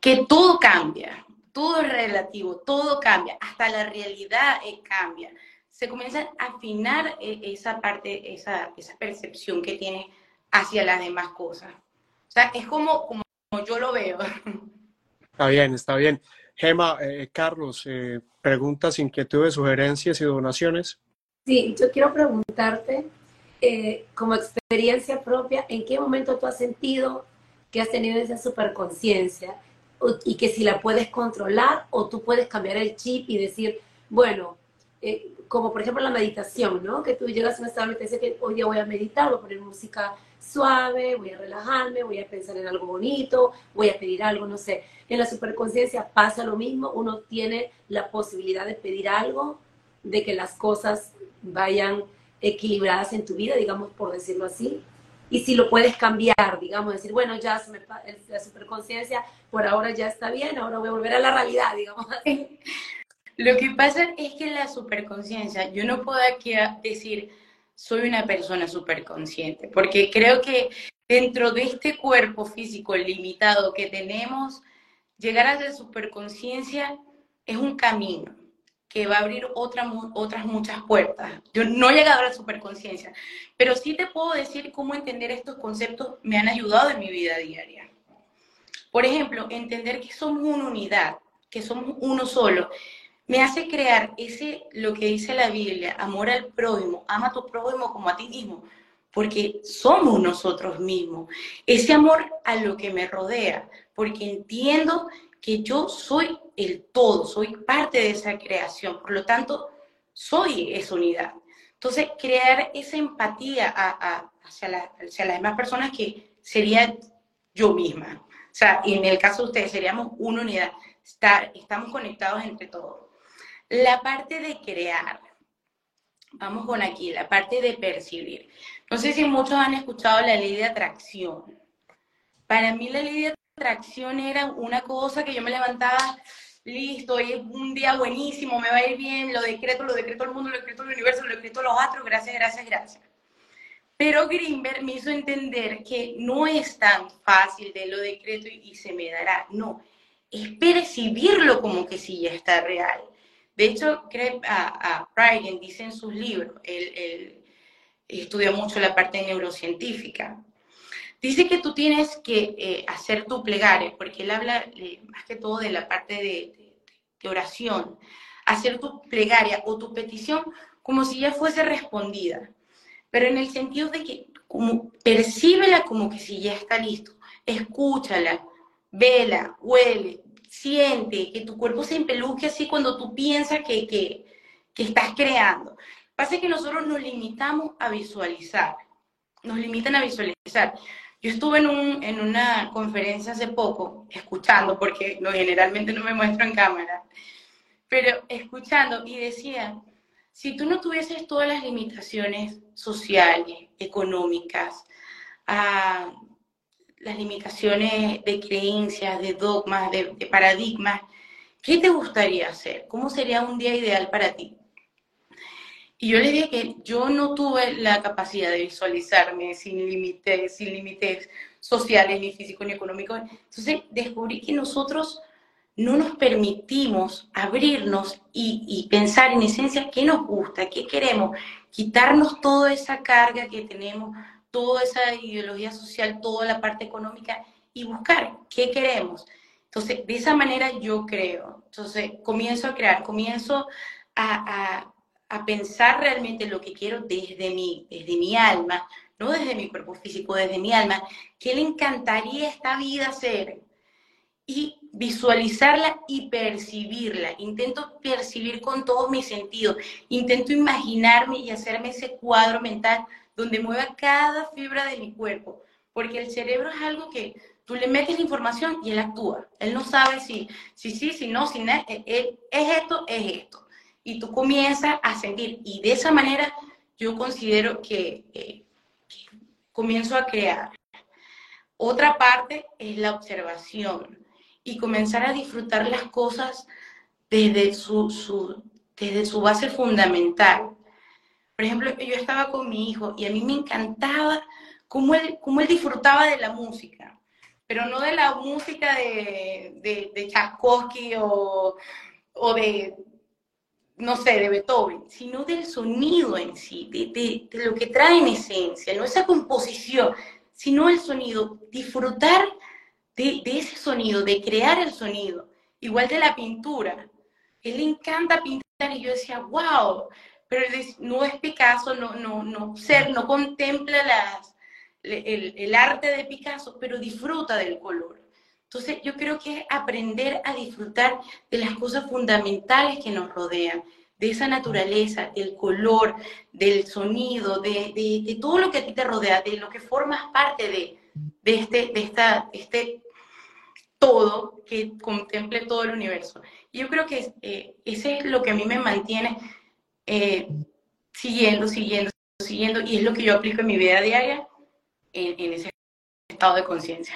que todo cambia, todo es relativo, todo cambia, hasta la realidad eh, cambia se comienza a afinar eh, esa parte, esa, esa percepción que tiene hacia las demás cosas. O sea, es como, como yo lo veo. Está bien, está bien. Gema, eh, Carlos, eh, preguntas, inquietudes, sugerencias y donaciones. Sí, yo quiero preguntarte, como experiencia propia, ¿en qué momento tú has sentido que has tenido esa superconciencia y que si la puedes controlar o tú puedes cambiar el chip y decir, bueno, eh, como por ejemplo la meditación, ¿no? Que tú llegas a un estado y te que hoy día voy a meditar, voy a poner música suave, voy a relajarme, voy a pensar en algo bonito, voy a pedir algo, no sé. En la superconciencia pasa lo mismo, uno tiene la posibilidad de pedir algo, de que las cosas vayan equilibradas en tu vida, digamos, por decirlo así. Y si lo puedes cambiar, digamos, decir, bueno, ya se me, la superconciencia por ahora ya está bien, ahora voy a volver a la realidad, digamos así. Lo que pasa es que la superconciencia, yo no puedo aquí decir, soy una persona superconsciente, porque creo que dentro de este cuerpo físico limitado que tenemos, llegar a la superconciencia es un camino que va a abrir otras muchas puertas. Yo no he llegado a la superconciencia, pero sí te puedo decir cómo entender estos conceptos me han ayudado en mi vida diaria. Por ejemplo, entender que somos una unidad, que somos uno solo, me hace crear ese, lo que dice la Biblia, amor al prójimo, ama a tu prójimo como a ti mismo, porque somos nosotros mismos. Ese amor a lo que me rodea, porque entiendo que yo soy el todo, soy parte de esa creación, por lo tanto, soy esa unidad. Entonces, crear esa empatía hacia, las demás personas que sería yo misma. O sea, en el caso de ustedes, seríamos una unidad. Estamos conectados entre todos. La parte de crear. Vamos con aquí, la parte de percibir. No sé si muchos han escuchado la ley de atracción. Para mí la ley de atracción era una cosa que yo me levantaba, listo, hoy es un día buenísimo, me va a ir bien, lo decreto, lo decreto el mundo, lo decreto el universo, lo decreto los astros, gracias, gracias, gracias. Pero Greenberg me hizo entender que no es tan fácil de lo decreto y, se me dará. No, es percibirlo como que sí ya está real. De hecho, a, a dice en sus libros, él, estudia mucho la parte neurocientífica, dice que tú tienes que eh, hacer tu plegaria, porque él habla eh, más que todo de la parte de, de, oración, hacer tu plegaria o tu petición como si ya fuese respondida. Pero en el sentido de que como, percíbela como que si ya está listo, escúchala, vela, huele, siente, que tu cuerpo se empeluque así cuando tú piensas que, que, que estás creando. Pasa que nosotros nos limitamos a visualizar, nos limitan a visualizar. Yo estuve en, un, en una conferencia hace poco, escuchando, porque no, generalmente no me muestro en cámara, pero escuchando y decía, si tú no tuvieses todas las limitaciones sociales, económicas, ah, las limitaciones de creencias, de dogmas, de, paradigmas, ¿qué te gustaría hacer? ¿Cómo sería un día ideal para ti? Y yo le dije que yo no tuve la capacidad de visualizarme sin límites, sin límites sociales, ni físicos, ni económicos. Entonces descubrí que nosotros no nos permitimos abrirnos y, pensar en esencia qué nos gusta, qué queremos, quitarnos toda esa carga que tenemos, toda esa ideología social, toda la parte económica y buscar qué queremos. Entonces, de esa manera yo creo. Entonces, comienzo a crear, comienzo a, pensar realmente lo que quiero desde mi, desde mi alma, no desde mi cuerpo físico, desde mi alma, qué le encantaría esta vida ser. Y visualizarla y percibirla. Intento percibir con todos mis sentidos. Intento imaginarme y hacerme ese cuadro mental donde mueva cada fibra de mi cuerpo. Porque el cerebro es algo que tú le metes la información y él actúa. Él no sabe si sí, si, si, no, si no. Él, es esto, es esto. Y tú comienzas a sentir. Y de esa manera yo considero que, comienzo a crear. Otra parte es la observación y comenzar a disfrutar las cosas desde desde su base fundamental. Por ejemplo, yo estaba con mi hijo y a mí me encantaba cómo él, cómo él disfrutaba de la música, pero no de la música de, de, de Tchaikovsky o, o de, no sé, de Beethoven, sino del sonido en sí, de, de, lo que trae en esencia, no esa composición, sino el sonido, disfrutar de, ese sonido, de crear el sonido, igual de la pintura. Él le encanta pintar y yo decía, wow, pero no es Picasso, no, no, no, ser, no contempla las, el, el, arte de Picasso, pero disfruta del color. Entonces yo creo que es aprender a disfrutar de las cosas fundamentales que nos rodean, de esa naturaleza, del color, del sonido, de, de, de todo lo que a ti te rodea, de lo que formas parte de, de, este, de esta, este todo, que contemple todo el universo. Yo creo que eh, ese es lo que a mí me mantiene eh, siguiendo, siguiendo, siguiendo, y es lo que yo aplico en mi vida diaria en, ese estado de conciencia.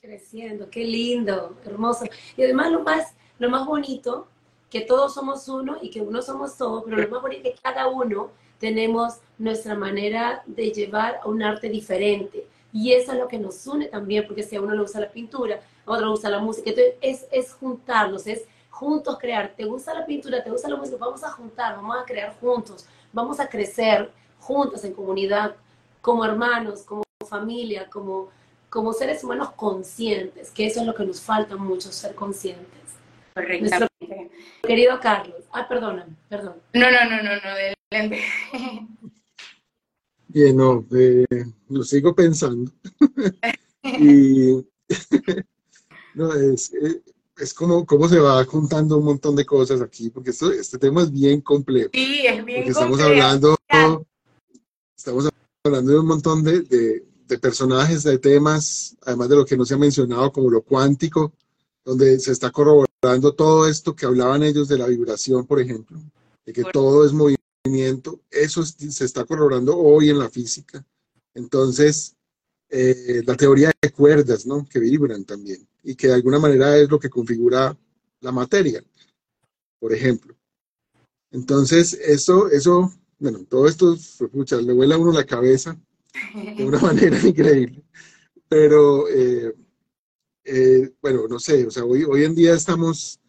Creciendo, qué lindo, hermoso. Y además lo más, lo más bonito que todos somos uno y que uno somos todos, pero lo más bonito es que cada uno tenemos nuestra manera de llevar a un arte diferente. Y eso es lo que nos une también, porque si a uno le gusta la pintura, a otro le gusta la música, entonces es, es juntarnos, es juntos crear. ¿Te gusta la pintura? ¿Te gusta la música? Vamos a juntar, vamos a crear juntos, vamos a crecer juntos en comunidad, como hermanos, como familia, como, como seres humanos conscientes, que eso es lo que nos falta mucho, ser conscientes. Correctamente. querido Carlos. Ah, perdona, perdón. No, no, no, no, no, adelante. Bien, no, eh, lo sigo pensando. y no, es, eh, es como cómo se va juntando un montón de cosas aquí, porque esto, este tema es bien complejo. Sí, es bien porque estamos complejo. hablando, estamos hablando de un montón de, de, de personajes, de temas, además de lo que no se ha mencionado como lo cuántico, donde se está corroborando todo esto que hablaban ellos de la vibración, por ejemplo, de que todo es movimiento, eso es- se está corroborando hoy en la física. Entonces, eh, la teoría de cuerdas, ¿no? Que vibran también y que de alguna manera es lo que configura la materia, por ejemplo. Entonces, eso, eso, bueno, todo esto, pucha, le vuela a uno la cabeza de una manera increíble. Pero, eh, eh, bueno, no sé, o sea, hoy, hoy en día estamos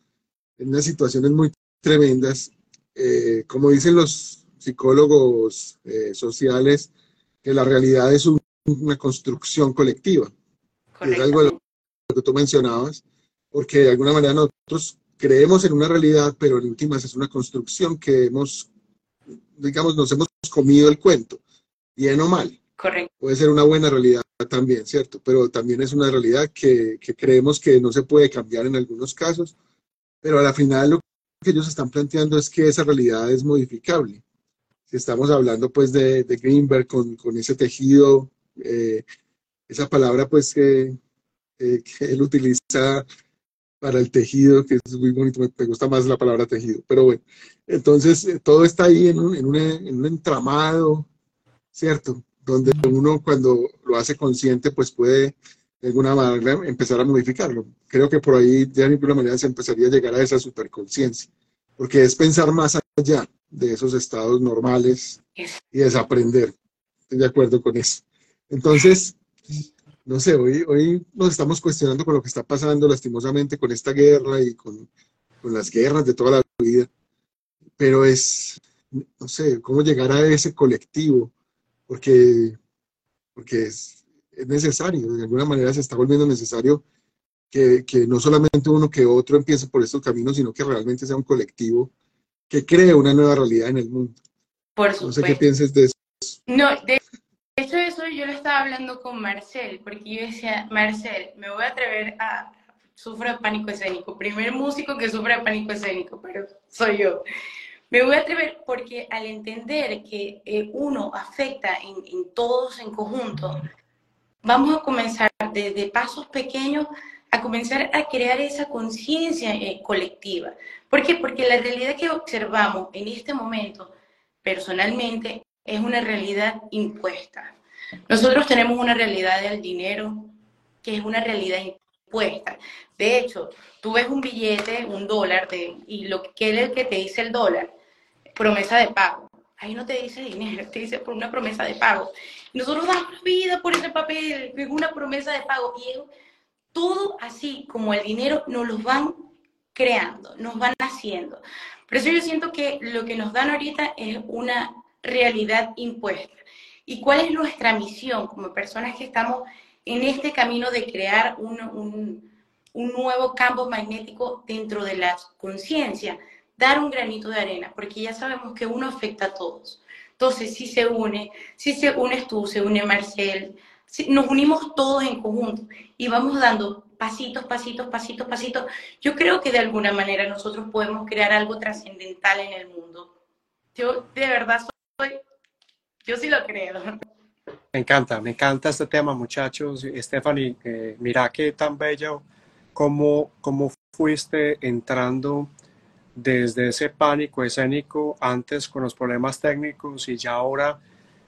en unas situaciones muy tremendas. Eh, como dicen los psicólogos eh, sociales, que la realidad es un- una construcción colectiva. Es algo de lo que tú mencionabas, porque de alguna manera nosotros creemos en una realidad, pero en últimas es una construcción que hemos, digamos, nos hemos comido el cuento, bien o mal Correcto. puede ser una buena realidad también, ¿cierto? Pero también es una realidad que, que creemos que no se puede cambiar en algunos casos, pero a la final lo que ellos están planteando es que esa realidad es modificable. Si estamos hablando pues de, de Greenberg con, con ese tejido, eh, esa palabra pues que, eh, que él utiliza para el tejido, que es muy bonito, me, gusta más la palabra tejido, pero bueno, entonces eh, todo está ahí en un, en un, en un entramado, ¿cierto? Donde uno cuando lo hace consciente, pues puede de alguna manera empezar a modificarlo. Creo que por ahí de alguna manera se empezaría a llegar a esa superconciencia, porque es pensar más allá de esos estados normales Es- y desaprender. Estoy de acuerdo con eso. Entonces, no sé, hoy, hoy nos estamos cuestionando con lo que está pasando lastimosamente con esta guerra y con, con las guerras de toda la vida, pero es, no sé, cómo llegar a ese colectivo, porque, porque es, es necesario, de alguna manera se está volviendo necesario que, que no solamente uno que otro empiece por estos caminos, sino que realmente sea un colectivo que cree una nueva realidad en el mundo. Por No sé supuesto. qué pienses de eso. No, de yo lo estaba hablando con Marcel, porque yo decía, Marcel, me voy a atrever a sufro de pánico escénico, primer músico que sufre de pánico escénico, pero soy yo. Me voy a atrever porque al entender que eh, uno afecta en, en todos en conjunto, vamos a comenzar desde pasos pequeños a comenzar a crear esa conciencia eh, colectiva. ¿Por qué? Porque la realidad que observamos en este momento, personalmente, es una realidad impuesta. Nosotros tenemos una realidad del dinero que es una realidad impuesta. De hecho, tú ves un billete, un dólar, y lo que es el que te dice el dólar, promesa de pago. Ahí no te dice dinero, te dice por una promesa de pago. Nosotros damos vida por ese papel, una promesa de pago. Y todo así como el dinero nos los van creando, nos van haciendo. Por eso yo siento que lo que nos dan ahorita es una realidad impuesta. ¿Y cuál es nuestra misión como personas que estamos en este camino de crear un, un, nuevo campo magnético dentro de la conciencia? Dar un granito de arena, porque ya sabemos que uno afecta a todos. Entonces, si se une, si se unes tú, se une Marcel, si nos unimos todos en conjunto y vamos dando pasitos, pasitos, pasitos, pasitos, yo creo que de alguna manera nosotros podemos crear algo trascendental en el mundo. Yo de verdad soy, yo sí lo creo. Me encanta, me encanta este tema, muchachos. Stephanie, eh, mira qué tan bello cómo, cómo fuiste entrando desde ese pánico escénico antes con los problemas técnicos y ya ahora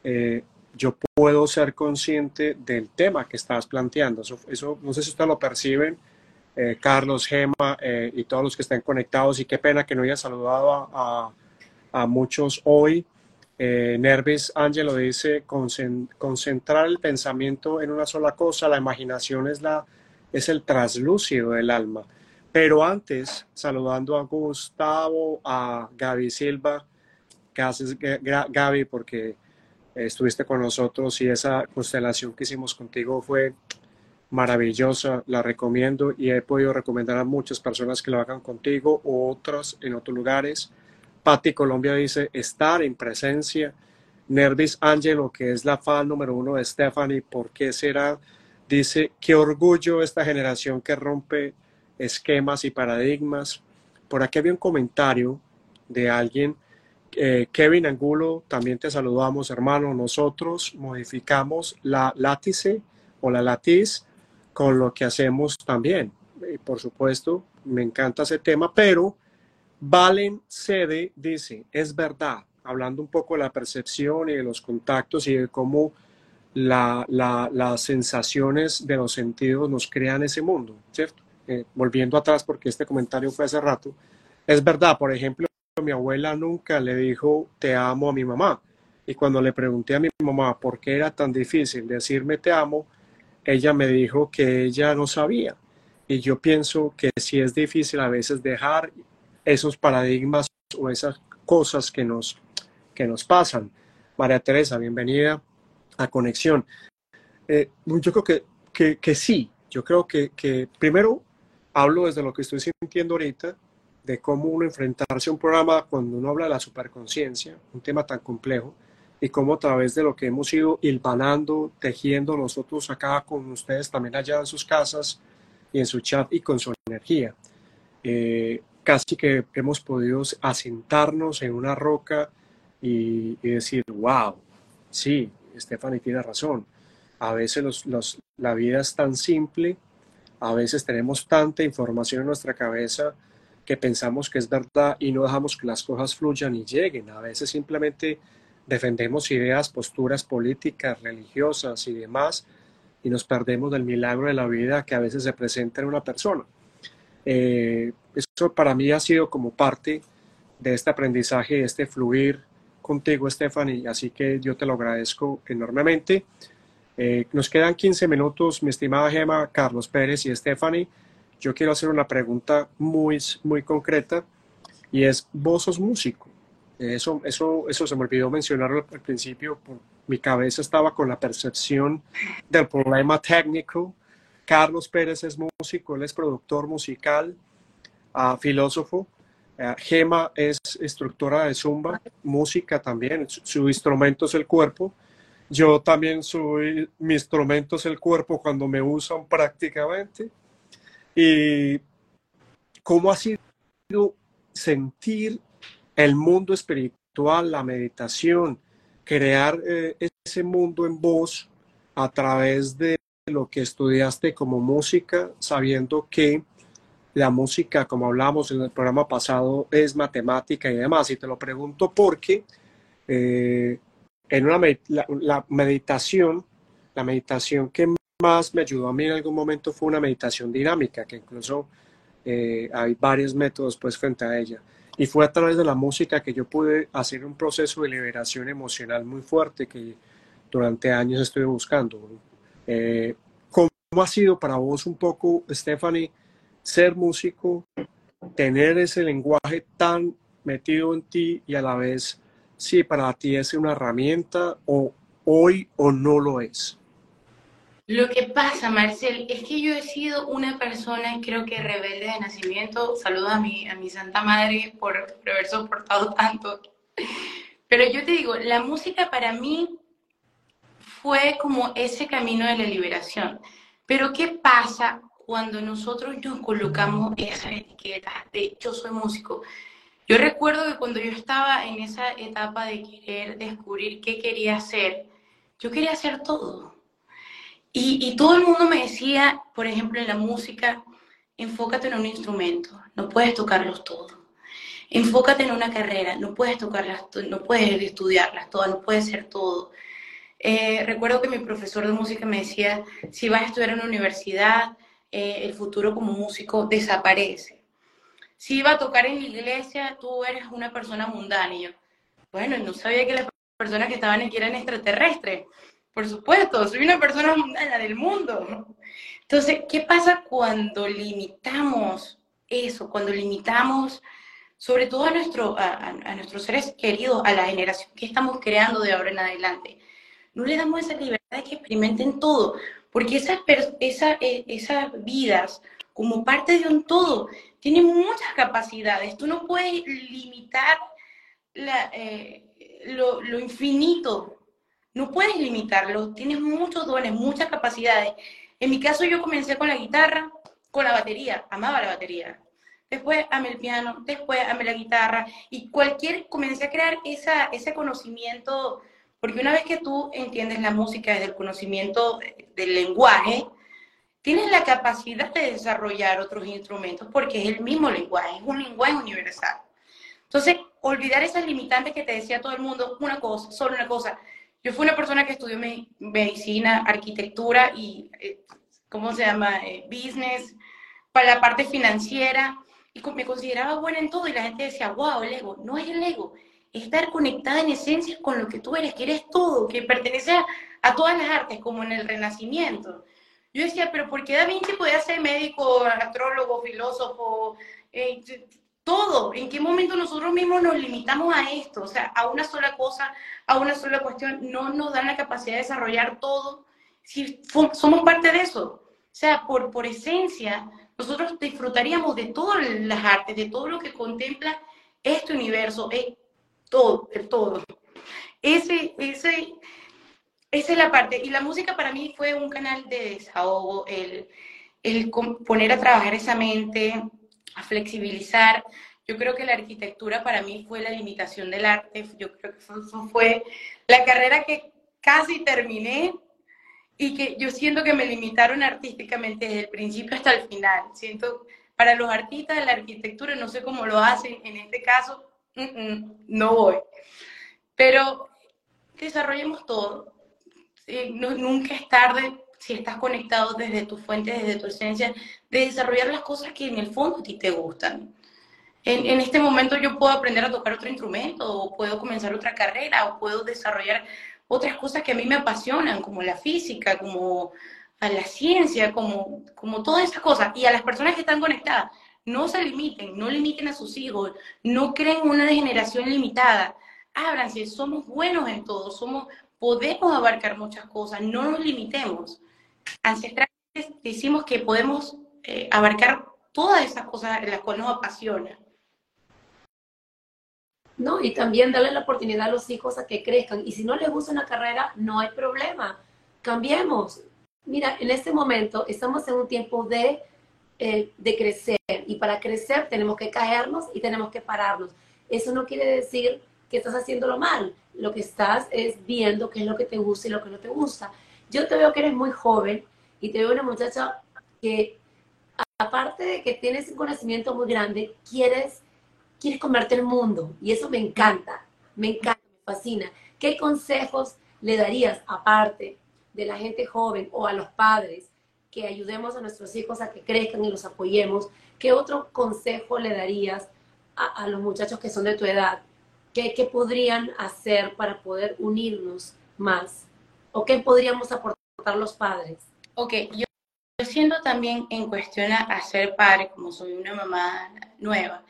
eh, yo puedo ser consciente del tema que estás planteando. Eso, no sé si ustedes lo perciben, eh, Carlos, Gema eh, y todos los que estén conectados. Y qué pena que no haya saludado a, a, muchos hoy. Eh, Nervis Angelo dice, concentrar el pensamiento en una sola cosa, la imaginación es, la, es el traslúcido del alma. Pero antes, saludando a Gustavo, a Gaby Silva, haces Gaby, porque estuviste con nosotros y esa constelación que hicimos contigo fue maravillosa, la recomiendo y he podido recomendar a muchas personas que lo hagan contigo o otras en otros lugares. Patti Colombia dice estar en presencia. Nervis Angelo, que es la fan número uno de Stephanie, ¿por qué será? Dice, qué orgullo esta generación que rompe esquemas y paradigmas. Por aquí había un comentario de alguien eh, Kevin Angulo, también te saludamos, hermano. Nosotros modificamos la látice o la latiz con lo que hacemos también. Y por supuesto, me encanta ese tema, pero Valen Sede dice, es verdad, hablando un poco de la percepción y de los contactos y de cómo las sensaciones de los sentidos nos crean ese mundo, ¿cierto? Eh, volviendo atrás, porque este comentario fue hace rato, es verdad, por ejemplo, mi abuela nunca le dijo te amo a mi mamá. Y cuando le pregunté a mi mamá por qué era tan difícil decirme te amo, ella me dijo que ella no sabía. Y yo pienso que sí es difícil a veces dejar esos paradigmas o esas cosas que nos, que nos pasan. María Teresa, bienvenida a Conexión. Eh, yo creo que, que, que, sí, yo creo que, que primero hablo desde lo que estoy sintiendo ahorita de cómo uno enfrentarse a un programa cuando uno habla de la superconciencia, un tema tan complejo, y cómo a través de lo que hemos ido hilvanando, tejiendo nosotros acá con ustedes, también allá en sus casas y en su chat y con su energía. Eh, casi que hemos podido asentarnos en una roca y, decir, wow, sí, Stephanie tiene razón. A veces los, los, la vida es tan simple, a veces tenemos tanta información en nuestra cabeza que pensamos que es verdad y no dejamos que las cosas fluyan y lleguen. A veces simplemente defendemos ideas, posturas políticas, religiosas y demás y nos perdemos del milagro de la vida que a veces se presenta en una persona. Eh, eso para mí ha sido como parte de este aprendizaje, de este fluir contigo, Stephanie, así que yo te lo agradezco enormemente. Eh, nos quedan 15 minutos, mi estimada Gema, Carlos Pérez y Stephanie yo quiero hacer una pregunta muy, muy concreta y es, vos sos músico. Eso, eso, eso se me olvidó mencionarlo al principio, mi cabeza estaba con la percepción del problema técnico. Carlos Pérez es músico, él es productor musical, filósofo. Uh, Gema es instructora de zumba, música también, su, su instrumento es el cuerpo. Yo también soy, mi instrumento es el cuerpo cuando me usan prácticamente. Y cómo ha sido sentir el mundo espiritual, la meditación, crear eh, ese mundo en voz a través de lo que estudiaste como música, sabiendo que la música, como hablamos en el programa pasado, es matemática y demás. Y te lo pregunto porque eh, en una la meditación, la meditación que más me ayudó a mí en algún momento fue una meditación dinámica, que incluso eh, hay varios métodos pues frente a ella. Y fue a través de la música que yo pude hacer un proceso de liberación emocional muy fuerte que durante años estuve buscando. Eh, ¿Cómo ha sido para vos un poco, Stephanie, ser músico, tener ese lenguaje tan metido en ti y a la vez, si para ti es una herramienta o hoy o no lo es? Lo que pasa, Marcel, es que yo he sido una persona, creo que rebelde de nacimiento. Saludo a mi, a mi Santa Madre por, haber soportado tanto. Pero yo te digo, la música para mí fue como ese camino de la liberación. Pero ¿qué pasa cuando nosotros nos colocamos esa etiqueta de yo soy músico? Yo recuerdo que cuando yo estaba en esa etapa de querer descubrir qué quería hacer, yo quería hacer todo y, todo el mundo me decía, por ejemplo, en la música, enfócate en un instrumento, no puedes tocarlos todos. Enfócate en una carrera, no puedes tocarlas, no puedes estudiarlas todas, no puedes ser todo. Eh, recuerdo que mi profesor de música me decía, si vas a estudiar en una universidad, eh, el futuro como músico desaparece. Si iba a tocar en la iglesia, tú eres una persona mundana. Y yo, bueno, no sabía que las personas que estaban aquí eran extraterrestres. Por supuesto, soy una persona mundana del mundo. Entonces, ¿qué pasa cuando limitamos eso? Cuando limitamos sobre todo a, a, nuestros seres queridos, a la generación que estamos creando de ahora en adelante. No le damos esa libertad de que experimenten todo, porque esas, esa, e, esas vidas, como parte de un todo, tienen muchas capacidades. Tú no puedes limitar eh, lo, lo infinito, no puedes limitarlo, tienes muchos dones, muchas capacidades. En mi caso yo comencé con la guitarra, con la batería, amaba la batería. Después amé el piano, después amé la guitarra. Y cualquier, comencé a crear esa, ese conocimiento, porque una vez que tú entiendes la música desde el conocimiento del lenguaje, tienes la capacidad de desarrollar otros instrumentos porque es el mismo lenguaje, es un lenguaje universal. Entonces, olvidar esas limitantes que te decía todo el mundo, una cosa, solo una cosa. Yo fui una persona que estudió medicina, arquitectura y, eh, ¿cómo se llama? Eh, business, para la parte financiera y me consideraba buena en todo y la gente decía, wow, el ego. No es el ego, estar conectada en esencia con lo que tú eres, que eres todo, que pertenece a, todas las artes, como en el Renacimiento. Yo decía, pero ¿por qué Da Vinci podía ser médico, astrólogo, filósofo, eh, todo? ¿En qué momento nosotros mismos nos limitamos a esto? O sea, a una sola cosa, a una sola cuestión, no nos dan la capacidad de desarrollar todo si somos parte de eso. O sea, por, por esencia, nosotros disfrutaríamos de todas las artes, de todo lo que contempla este universo, todo, el todo. Ese, ese, esa es la parte. Y la música para mí fue un canal de desahogo, el, el poner a trabajar esa mente, a flexibilizar. Yo creo que la arquitectura para mí fue la limitación del arte. Yo creo que eso fue la carrera que casi terminé y que yo siento que me limitaron artísticamente desde el principio hasta el final. Siento, para los artistas de la arquitectura, no sé cómo lo hacen, en este caso, no voy. Pero desarrollemos todo. nunca es tarde si estás conectado desde tu fuente, desde tu esencia, de desarrollar las cosas que en el fondo a ti te gustan. En, este momento yo puedo aprender a tocar otro instrumento, o puedo comenzar otra carrera, o puedo desarrollar otras cosas que a mí me apasionan, como la física, como la ciencia, como todas esas cosas. Y a las personas que están conectadas, no se limiten, no limiten a sus hijos, no creen una degeneración limitada. Ábranse, somos buenos en todo, somos, podemos abarcar muchas cosas, no nos limitemos. Ancestralmente decimos que podemos eh, abarcar todas esas cosas en las cuales nos apasiona. ¿no? Y también darle la oportunidad a los hijos a que crezcan. Y si no les gusta una carrera, no hay problema. Cambiemos. Mira, en este momento estamos en un tiempo de, eh, de crecer. Y para crecer tenemos que caernos y tenemos que pararnos. Eso no quiere decir que estás haciéndolo mal. Lo que estás es viendo qué es lo que te gusta y lo que no te gusta. Yo te veo que eres muy joven y te veo una muchacha que, aparte de que tienes un conocimiento muy grande, quieres quieres comerte el mundo y eso me encanta, me encanta, me fascina. ¿Qué consejos le darías aparte de la gente joven o a los padres que ayudemos a nuestros hijos a que crezcan y los apoyemos? ¿Qué otro consejo le darías a, los muchachos que son de tu edad? ¿Qué, ¿Qué, podrían hacer para poder unirnos más? ¿O qué podríamos aportar los padres? Ok, yo, yo siento también en cuestión a ser padre, como soy una mamá nueva,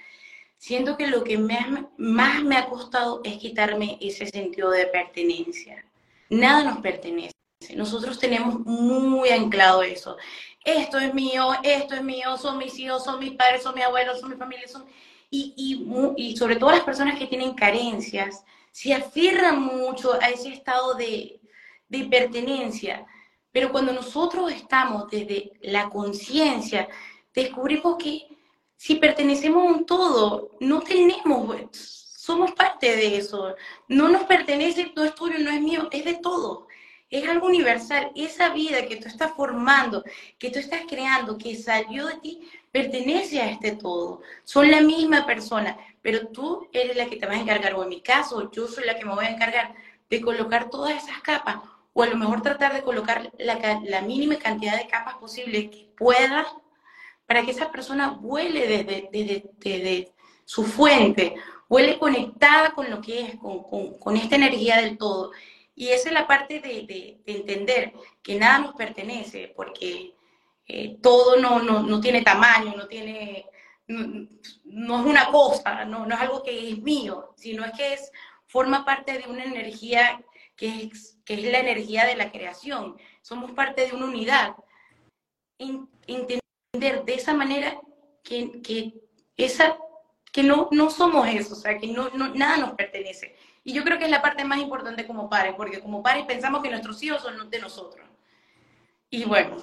siento que lo que más me ha costado es quitarme ese sentido de pertenencia. Nada nos pertenece. Nosotros tenemos muy anclado eso. Esto es mío, esto es mío, son mis hijos, son mis padres, son mis abuelos, son mi familia, son... Y, y, y sobre todo las personas que tienen carencias, se aferran mucho a ese estado de, de pertenencia. Pero cuando nosotros estamos desde la conciencia, descubrimos que si pertenecemos a un todo, no tenemos, somos parte de eso. No nos pertenece, todo es tuyo, no es mío, es de todo. Es algo universal. Esa vida que tú estás formando, que tú estás creando, que salió de ti, pertenece a este todo. Son la misma persona, pero tú eres la que te vas a encargar, o en mi caso, yo soy la que me voy a encargar de colocar todas esas capas o a lo mejor tratar de colocar la, la mínima cantidad de capas posible que pueda para que esa persona vuele desde, desde, desde su fuente, vuele conectada con lo que es, con, con, con, esta energía del todo. Y esa es la parte de, de, de entender que nada nos pertenece, porque eh, todo no, no, no, tiene tamaño, no tiene, no, no, es una cosa, no, es algo que es mío, sino es que es, forma parte de una energía que es, que es la energía de la creación. Somos parte de una unidad. Entender de esa manera que, que, esa, que no, no somos eso, o sea, que no, no, nada nos pertenece. Y yo creo que es la parte más importante como padres, porque como padres pensamos que nuestros hijos son de nosotros. Y bueno.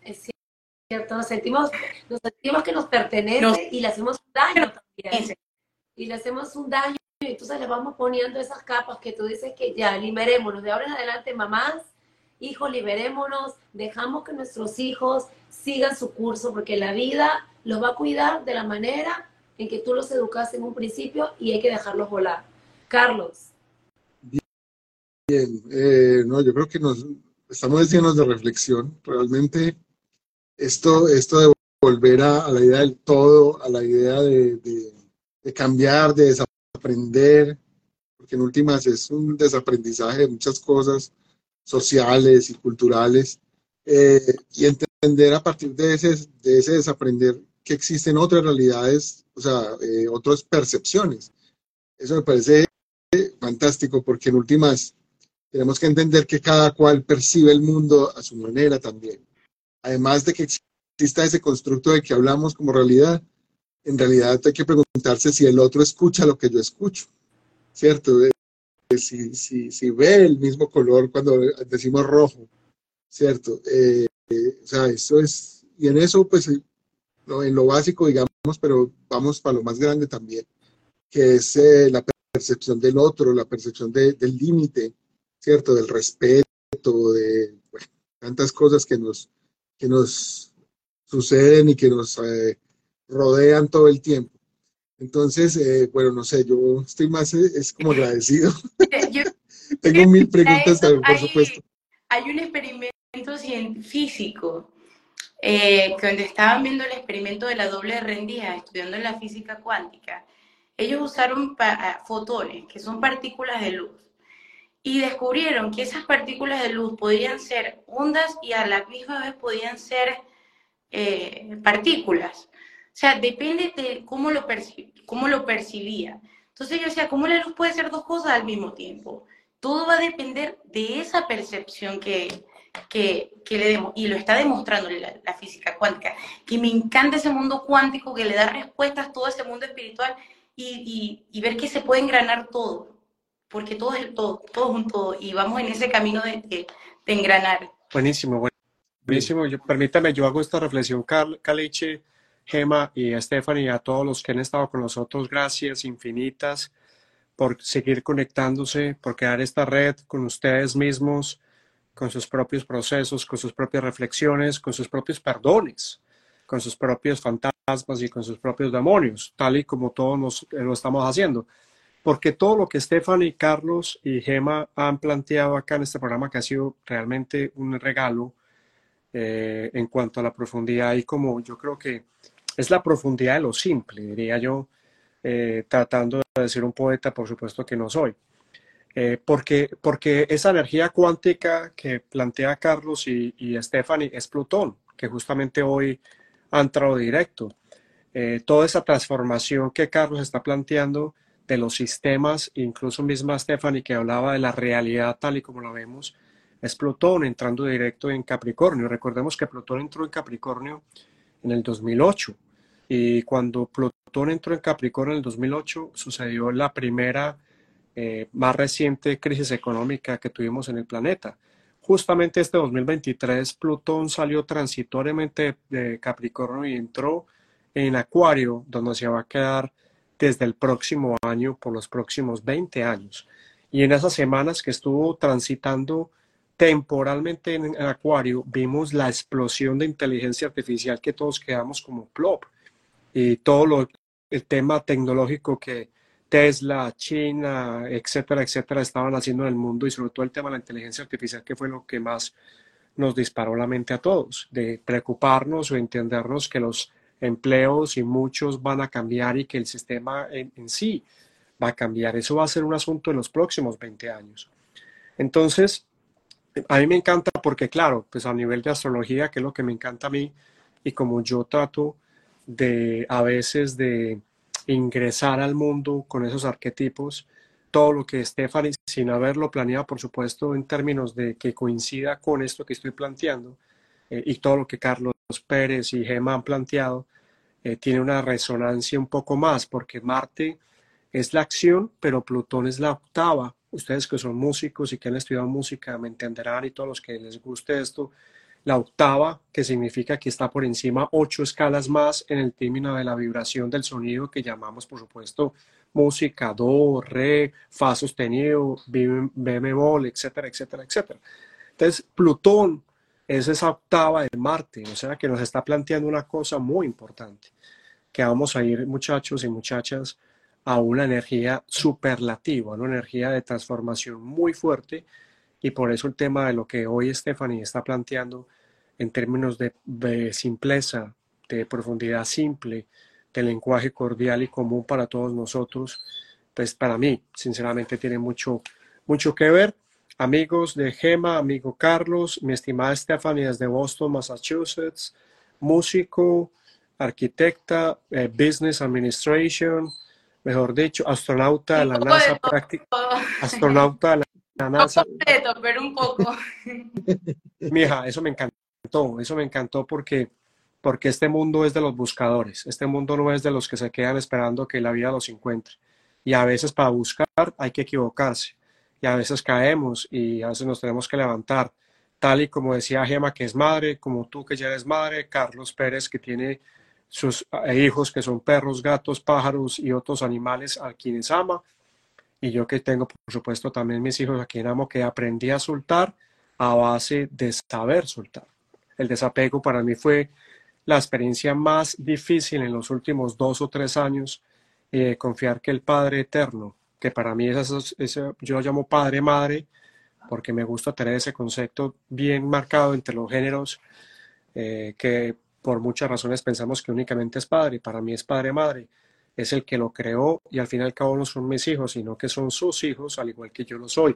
Es cierto, nos sentimos, nos sentimos que nos pertenece y le hacemos daño también. Y le hacemos un daño y entonces le vamos poniendo esas capas que tú dices que ya, liberémonos. De ahora en adelante, mamás, hijos, liberémonos, dejamos que nuestros hijos sigan su curso, porque la vida los va a cuidar de la manera en que tú los educaste en un principio y hay que dejarlos volar. Carlos. Bien, eh, no, yo creo que nos estamos llenos de reflexión. Realmente esto, esto de volver a, la idea del todo, a la idea de, de, de cambiar, de desaprender, porque en últimas es un desaprendizaje de muchas cosas sociales y culturales, eh, y entender a partir de ese, de ese desaprender que existen otras realidades, o sea, eh, otras percepciones. Eso me parece fantástico porque en últimas tenemos que entender que cada cual percibe el mundo a su manera también. Además de que exista ese constructo de que hablamos como realidad, en realidad hay que preguntarse si el otro escucha lo que yo escucho, ¿cierto? Si, si, si ve el mismo color cuando decimos rojo, ¿cierto? Eh, o sea, eso es, y en eso, pues, en lo básico, digamos, pero vamos para lo más grande también, que es eh, la percepción del otro, la percepción de, del límite, ¿cierto? Del respeto, de bueno, tantas cosas que nos, que nos suceden y que nos eh, rodean todo el tiempo. Entonces, eh, bueno, no sé, yo estoy más, eh, es como agradecido. Yo, Tengo mil preguntas también, por hay, supuesto. Hay un experimento físico, eh, que donde estaban viendo el experimento de la doble rendija, estudiando la física cuántica, ellos usaron fotones, que son partículas de luz, y descubrieron que esas partículas de luz podían ser ondas y a la misma vez podían ser eh, partículas. O sea, depende de cómo lo, cómo lo percibía. Entonces yo decía, ¿cómo la luz puede ser dos cosas al mismo tiempo? Todo va a depender de esa percepción que, que, que le demos. Y lo está demostrando la, la, física cuántica. Que me encanta ese mundo cuántico que le da respuestas a todo ese mundo espiritual y, y, y ver que se puede engranar todo. Porque todo es el todo, todo es un todo. Y vamos en ese camino de, de, de engranar. Buenísimo, buenísimo. Yo, permítame, yo hago esta reflexión, Carl, Caliche, Gema y Stephanie, y a todos los que han estado con nosotros. Gracias infinitas por seguir conectándose, por crear esta red con ustedes mismos, con sus propios procesos, con sus propias reflexiones, con sus propios perdones, con sus propios fantasmas y con sus propios demonios, tal y como todos nos, eh, lo estamos haciendo. Porque todo lo que Stephanie, Carlos y Gema han planteado acá en este programa, que ha sido realmente un regalo eh, en cuanto a la profundidad, y como yo creo que es la profundidad de lo simple, diría yo, eh, tratando de decir un poeta, por supuesto que no soy. Eh, porque, porque esa energía cuántica que plantea Carlos y, y Stephanie es Plutón, que justamente hoy ha entrado directo. Eh, toda esa transformación que Carlos está planteando de los sistemas, incluso misma Stephanie que hablaba de la realidad tal y como la vemos, es Plutón entrando directo en Capricornio. Recordemos que Plutón entró en Capricornio en el 2008 y cuando Plutón entró en Capricornio en el 2008 sucedió la primera eh, más reciente crisis económica que tuvimos en el planeta. Justamente este 2023 Plutón salió transitoriamente de Capricornio y entró en Acuario, donde se va a quedar desde el próximo año por los próximos 20 años. Y en esas semanas que estuvo transitando temporalmente en, en Acuario, vimos la explosión de inteligencia artificial que todos quedamos como plop. Y todo lo, el tema tecnológico que Tesla, China, etcétera, etcétera, estaban haciendo en el mundo y sobre todo el tema de la inteligencia artificial, que fue lo que más nos disparó la mente a todos, de preocuparnos o entendernos que los empleos y muchos van a cambiar y que el sistema en, sí va a cambiar. Eso va a ser un asunto en los próximos 20 años. Entonces, a mí me encanta porque, claro, pues a nivel de astrología, que es lo que me encanta a mí, y como yo trato de a veces de ingresar al mundo con esos arquetipos, todo lo que Stephanie, sin haberlo planeado, por supuesto, en términos de que coincida con esto que estoy planteando, eh, y todo lo que Carlos Pérez y Gemma han planteado, eh, tiene una resonancia un poco más, porque Marte es la acción, pero Plutón es la octava. Ustedes que son músicos y que han estudiado música me entenderán y todos los que les guste esto, la octava, que significa que está por encima ocho escalas más en el término de la vibración del sonido que llamamos, por supuesto, música, do, re, fa sostenido, bemol, etcétera, etcétera, etcétera. Entonces, Plutón es esa octava de Marte, o sea que nos está planteando una cosa muy importante, que vamos a ir, muchachos y muchachas, a una energía superlativa, una energía de transformación muy fuerte y por eso el tema de lo que hoy Stephanie está planteando en términos de, simpleza, de profundidad simple, de lenguaje cordial y común para todos nosotros, pues para mí, sinceramente, tiene mucho, mucho que ver. Amigos de Gema, amigo Carlos, mi estimada Stephanie desde Boston, Massachusetts, músico, arquitecta, eh, business administration, mejor dicho, astronauta de la NASA, astronauta de la no completo, pero un poco. Mija, eso me encantó, eso me encantó porque, porque este mundo es de los buscadores, este mundo no es de los que se quedan esperando que la vida los encuentre. Y a veces para buscar hay que equivocarse, y a veces caemos y a veces nos tenemos que levantar, tal y como decía Gema, que es madre, como tú que ya eres madre, Carlos Pérez, que tiene sus eh, hijos que son perros, gatos, pájaros y otros animales a quienes ama y yo que tengo, por supuesto, también mis hijos a quien amo, que aprendí a soltar a base de saber soltar. El desapego para mí fue la experiencia más difícil en los últimos dos o tres años, eh, confiar que el Padre Eterno, que para mí es eso, yo lo llamo Padre Madre, porque me gusta tener ese concepto bien marcado entre los géneros, eh, que por muchas razones pensamos que únicamente es Padre, para mí es Padre Madre es el que lo creó y al fin y al cabo no son mis hijos, sino que son sus hijos, al igual que yo lo soy.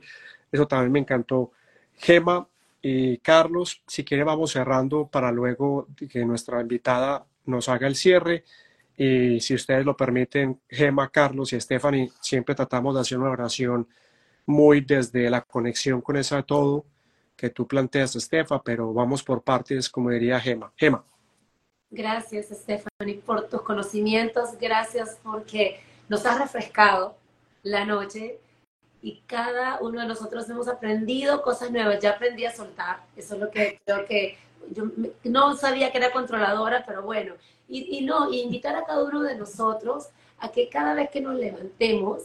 Eso también me encantó. Gema y Carlos, si quiere vamos cerrando para luego que nuestra invitada nos haga el cierre. Y si ustedes lo permiten, Gema, Carlos y Stephanie, siempre tratamos de hacer una oración muy desde la conexión con esa todo que tú planteas, Estefa, pero vamos por partes, como diría Gema. Gema. Gracias, Stephanie, por tus conocimientos. Gracias porque nos has refrescado la noche y cada uno de nosotros hemos aprendido cosas nuevas. Ya aprendí a soltar. Eso es lo que creo que yo no sabía que era controladora, pero bueno. Y, y no, invitar a cada uno de nosotros a que cada vez que nos levantemos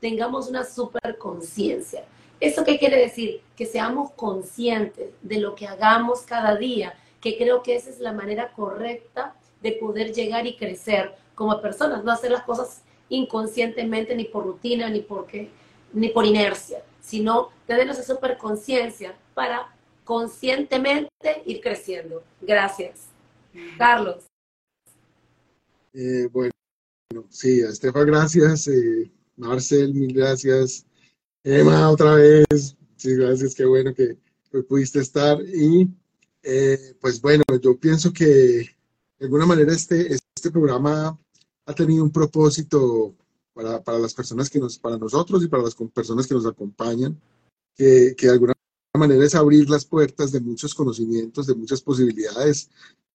tengamos una super conciencia. ¿Eso qué quiere decir? Que seamos conscientes de lo que hagamos cada día que creo que esa es la manera correcta de poder llegar y crecer como personas, no hacer las cosas inconscientemente ni por rutina ni porque ni por inercia, sino tener esa super conciencia para conscientemente ir creciendo. Gracias. Carlos. Eh, bueno, sí, a Estefa, gracias. Eh, Marcel, mil gracias. Emma, otra vez. Sí, gracias, qué bueno que pudiste estar. Y eh, pues bueno, yo pienso que de alguna manera este, este programa ha tenido un propósito para, para, las personas que nos, para nosotros y para las personas que nos acompañan, que, que de alguna manera es abrir las puertas de muchos conocimientos, de muchas posibilidades.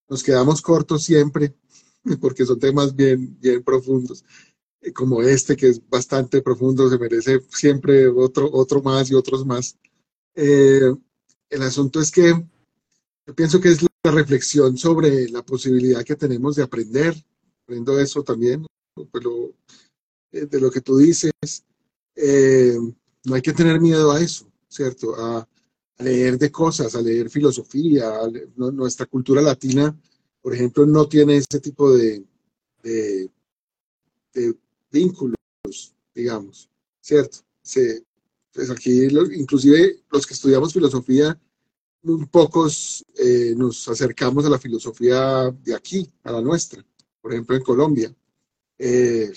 Nos quedamos cortos siempre porque son temas bien, bien profundos, eh, como este que es bastante profundo, se merece siempre otro, otro más y otros más. Eh, el asunto es que yo pienso que es la reflexión sobre la posibilidad que tenemos de aprender. Aprendo eso también, pues eh, de lo que tú dices. Eh, no hay que tener miedo a eso, ¿cierto? A, leer de cosas, a leer filosofía. nuestra cultura latina, por ejemplo, no tiene ese tipo de, de, vínculos, digamos, ¿cierto? Se, pues aquí, inclusive los que estudiamos filosofía, un pocos eh, nos acercamos a la filosofía de aquí, a la nuestra, por ejemplo en Colombia. Eh,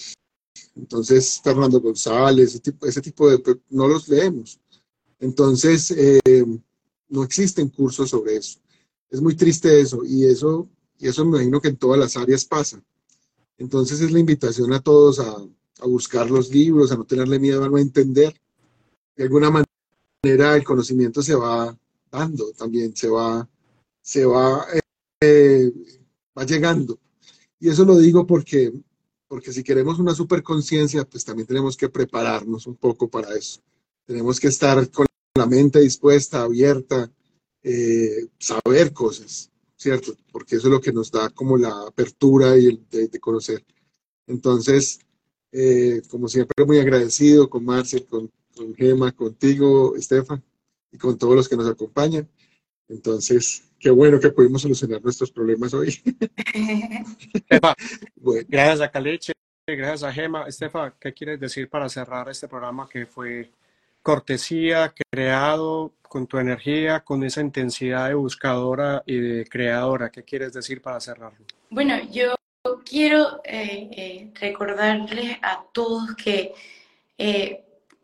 entonces, Fernando González, ese tipo, ese tipo de, pues, no los leemos. Entonces, eh, no existen cursos sobre eso. Es muy triste eso, y eso, y eso me imagino que en todas las áreas pasa. Entonces es la invitación a todos a, a buscar los libros, a no tenerle miedo a no entender. De alguna manera el conocimiento se va dando también, se va, se va, eh, va llegando. Y eso lo digo porque, porque si queremos una superconciencia, pues también tenemos que prepararnos un poco para eso. Tenemos que estar con la mente dispuesta, abierta, eh, saber cosas, ¿cierto? Porque eso es lo que nos da como la apertura y el de, conocer. Entonces, eh, como siempre, muy agradecido con Marcia, con, con Gema, contigo, Estefan, y con todos los que nos acompañan. Entonces, qué bueno que pudimos solucionar nuestros problemas hoy. Gracias a Caliche, gracias a Gema. Estefa, ¿qué quieres decir para cerrar este programa que fue cortesía, creado con tu energía, con esa intensidad de buscadora y de creadora. ¿Qué quieres decir para cerrarlo? Bueno, yo quiero eh, eh, recordarles a todos que eh,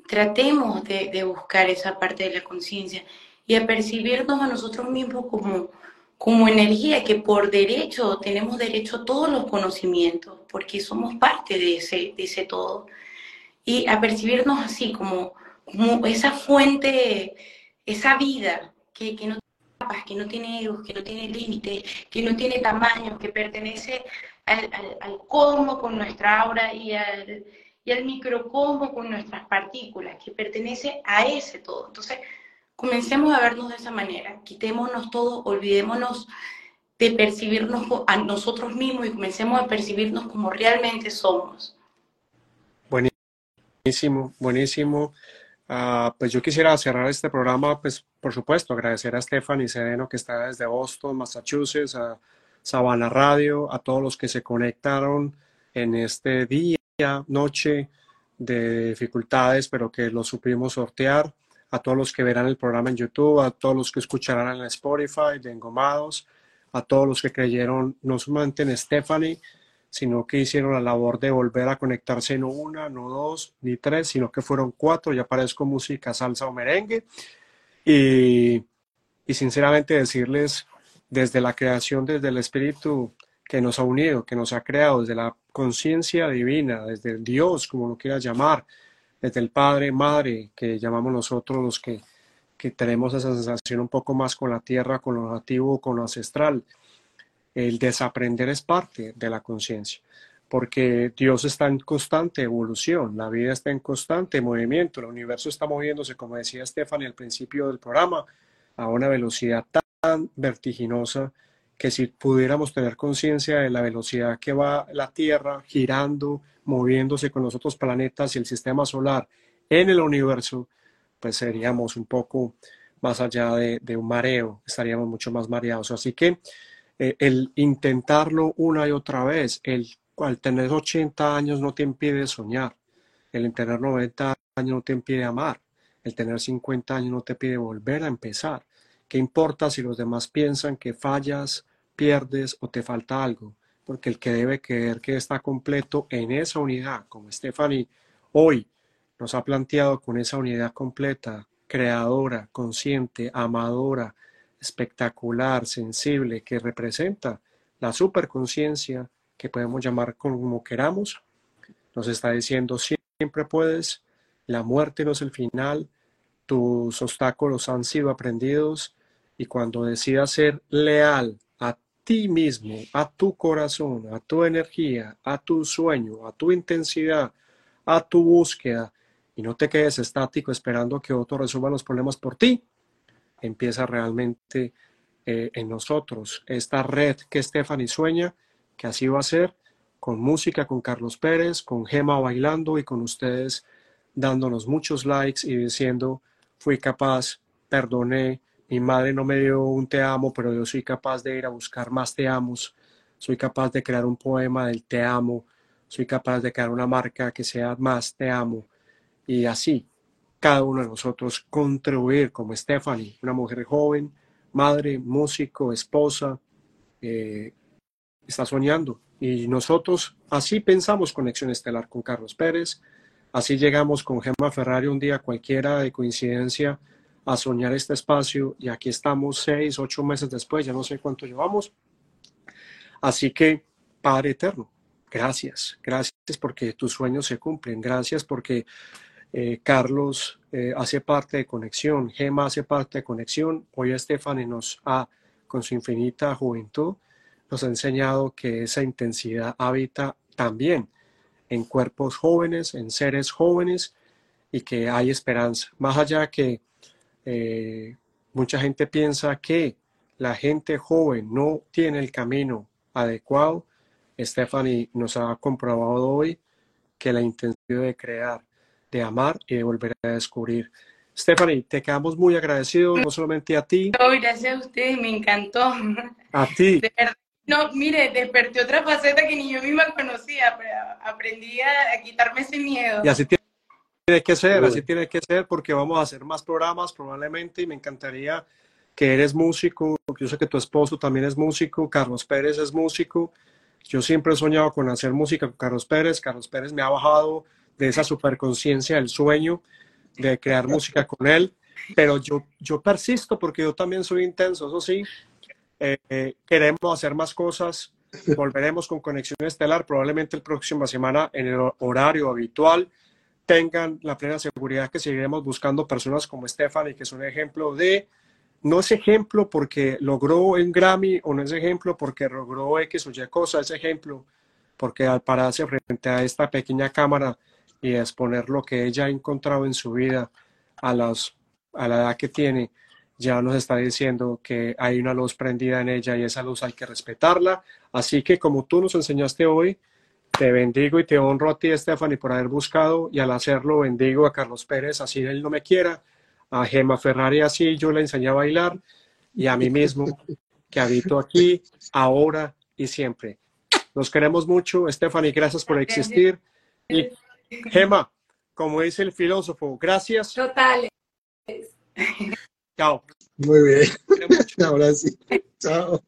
tratemos de, de, buscar esa parte de la conciencia y a percibirnos a nosotros mismos como, como energía, que por derecho tenemos derecho a todos los conocimientos, porque somos parte de ese, de ese todo. Y a percibirnos así como como esa fuente, esa vida que, que no tiene que no tiene egos, que no tiene límites, que no tiene tamaño, que pertenece al, al, cosmos con nuestra aura y al, y al microcosmos con nuestras partículas, que pertenece a ese todo. Entonces, comencemos a vernos de esa manera, quitémonos todo, olvidémonos de percibirnos a nosotros mismos y comencemos a percibirnos como realmente somos. Buenísimo, buenísimo. Uh, pues yo quisiera cerrar este programa, pues por supuesto, agradecer a Stephanie Sereno que está desde Boston, Massachusetts, a Sabana Radio, a todos los que se conectaron en este día, noche de dificultades, pero que lo supimos sortear, a todos los que verán el programa en YouTube, a todos los que escucharán en Spotify de Engomados, a todos los que creyeron no solamente en Stephanie, sino que hicieron la labor de volver a conectarse no una, no dos, ni tres, sino que fueron cuatro, ya aparezco música, salsa o merengue. Y, y sinceramente decirles desde la creación, desde el espíritu que nos ha unido, que nos ha creado, desde la conciencia divina, desde el Dios, como lo quieras llamar, desde el Padre, Madre, que llamamos nosotros los que, que tenemos esa sensación un poco más con la tierra, con lo nativo, con lo ancestral. El desaprender es parte de la conciencia, porque Dios está en constante evolución, la vida está en constante movimiento, el universo está moviéndose, como decía Stephanie al principio del programa, a una velocidad tan vertiginosa que si pudiéramos tener conciencia de la velocidad que va la Tierra girando, moviéndose con los otros planetas y el sistema solar en el universo, pues seríamos un poco más allá de, de un mareo, estaríamos mucho más mareados. Así que eh, el intentarlo una y otra vez, el al tener 80 años no te impide soñar, el tener 90 años no te impide amar, el tener 50 años no te pide volver a empezar. ¿Qué importa si los demás piensan que fallas, pierdes o te falta algo? Porque el que debe creer que está completo en esa unidad, como Stephanie hoy nos ha planteado con esa unidad completa, creadora, consciente, amadora, espectacular, sensible, que representa la superconciencia, que podemos llamar como queramos, nos está diciendo siempre puedes, la muerte no es el final, tus obstáculos han sido aprendidos y cuando decidas ser leal ti mismo, a tu corazón, a tu energía, a tu sueño, a tu intensidad, a tu búsqueda y no te quedes estático esperando que otro resuelva los problemas por ti, empieza realmente eh, en nosotros. Esta red que Stephanie sueña, que así va a ser, con música, con Carlos Pérez, con Gema bailando y con ustedes dándonos muchos likes y diciendo, fui capaz, perdoné, mi madre no me dio un te amo, pero yo soy capaz de ir a buscar más te amos, soy capaz de crear un poema del te amo, soy capaz de crear una marca que sea más te amo. Y así, cada uno de nosotros contribuir como Stephanie, una mujer joven, madre, músico, esposa, eh, está soñando. Y nosotros así pensamos Conexión Estelar con Carlos Pérez, así llegamos con Gemma Ferrari un día cualquiera de coincidencia a soñar este espacio y aquí estamos seis, ocho meses después, ya no sé cuánto llevamos. Así que, Padre Eterno, gracias, gracias porque tus sueños se cumplen, gracias porque eh, Carlos eh, hace parte de Conexión, Gema hace parte de Conexión, hoy Estefany nos ha, con su infinita juventud, nos ha enseñado que esa intensidad habita también en cuerpos jóvenes, en seres jóvenes y que hay esperanza. Más allá que eh, mucha gente piensa que la gente joven no tiene el camino adecuado, Stephanie nos ha comprobado hoy que la intención de crear, de amar y de volver a descubrir. Stephanie, te quedamos muy agradecidos, no solamente a ti. gracias a ustedes, me encantó. A ti. No, mire, desperté otra faceta que ni yo misma conocía, pero aprendí a, quitarme ese miedo. Y así tiene que ser, así tiene que ser, porque vamos a hacer más programas probablemente y me encantaría que eres músico, yo sé que tu esposo también es músico, Carlos Pérez es músico, yo siempre he soñado con hacer música con Carlos Pérez, Carlos Pérez me ha bajado de esa superconciencia del sueño de crear música con él, pero yo, yo persisto porque yo también soy intenso, eso sí, eh, eh, queremos hacer más cosas. Volveremos con Conexión Estelar probablemente la próxima semana en el horario habitual. Tengan la plena seguridad que seguiremos buscando personas como Stephanie, que es un ejemplo de, no es ejemplo porque logró un Grammy o no es ejemplo porque logró X o Y cosa, es ejemplo porque al pararse frente a esta pequeña cámara y exponer lo que ella ha encontrado en su vida a, las, a la edad que tiene, ya nos está diciendo que hay una luz prendida en ella y esa luz hay que respetarla. Así que como tú nos enseñaste hoy, te bendigo y te honro a ti, Stephanie, por haber buscado y al hacerlo bendigo a Carlos Pérez, así él no me quiera, a Gemma Ferrari, así yo le enseñé a bailar y a mí mismo, que habito aquí, ahora y siempre. Nos queremos mucho, Stephanie, gracias por existir. Y Gemma, como dice el filósofo, gracias. Totales. Chao. Muy bien. Ahora sí. Chao.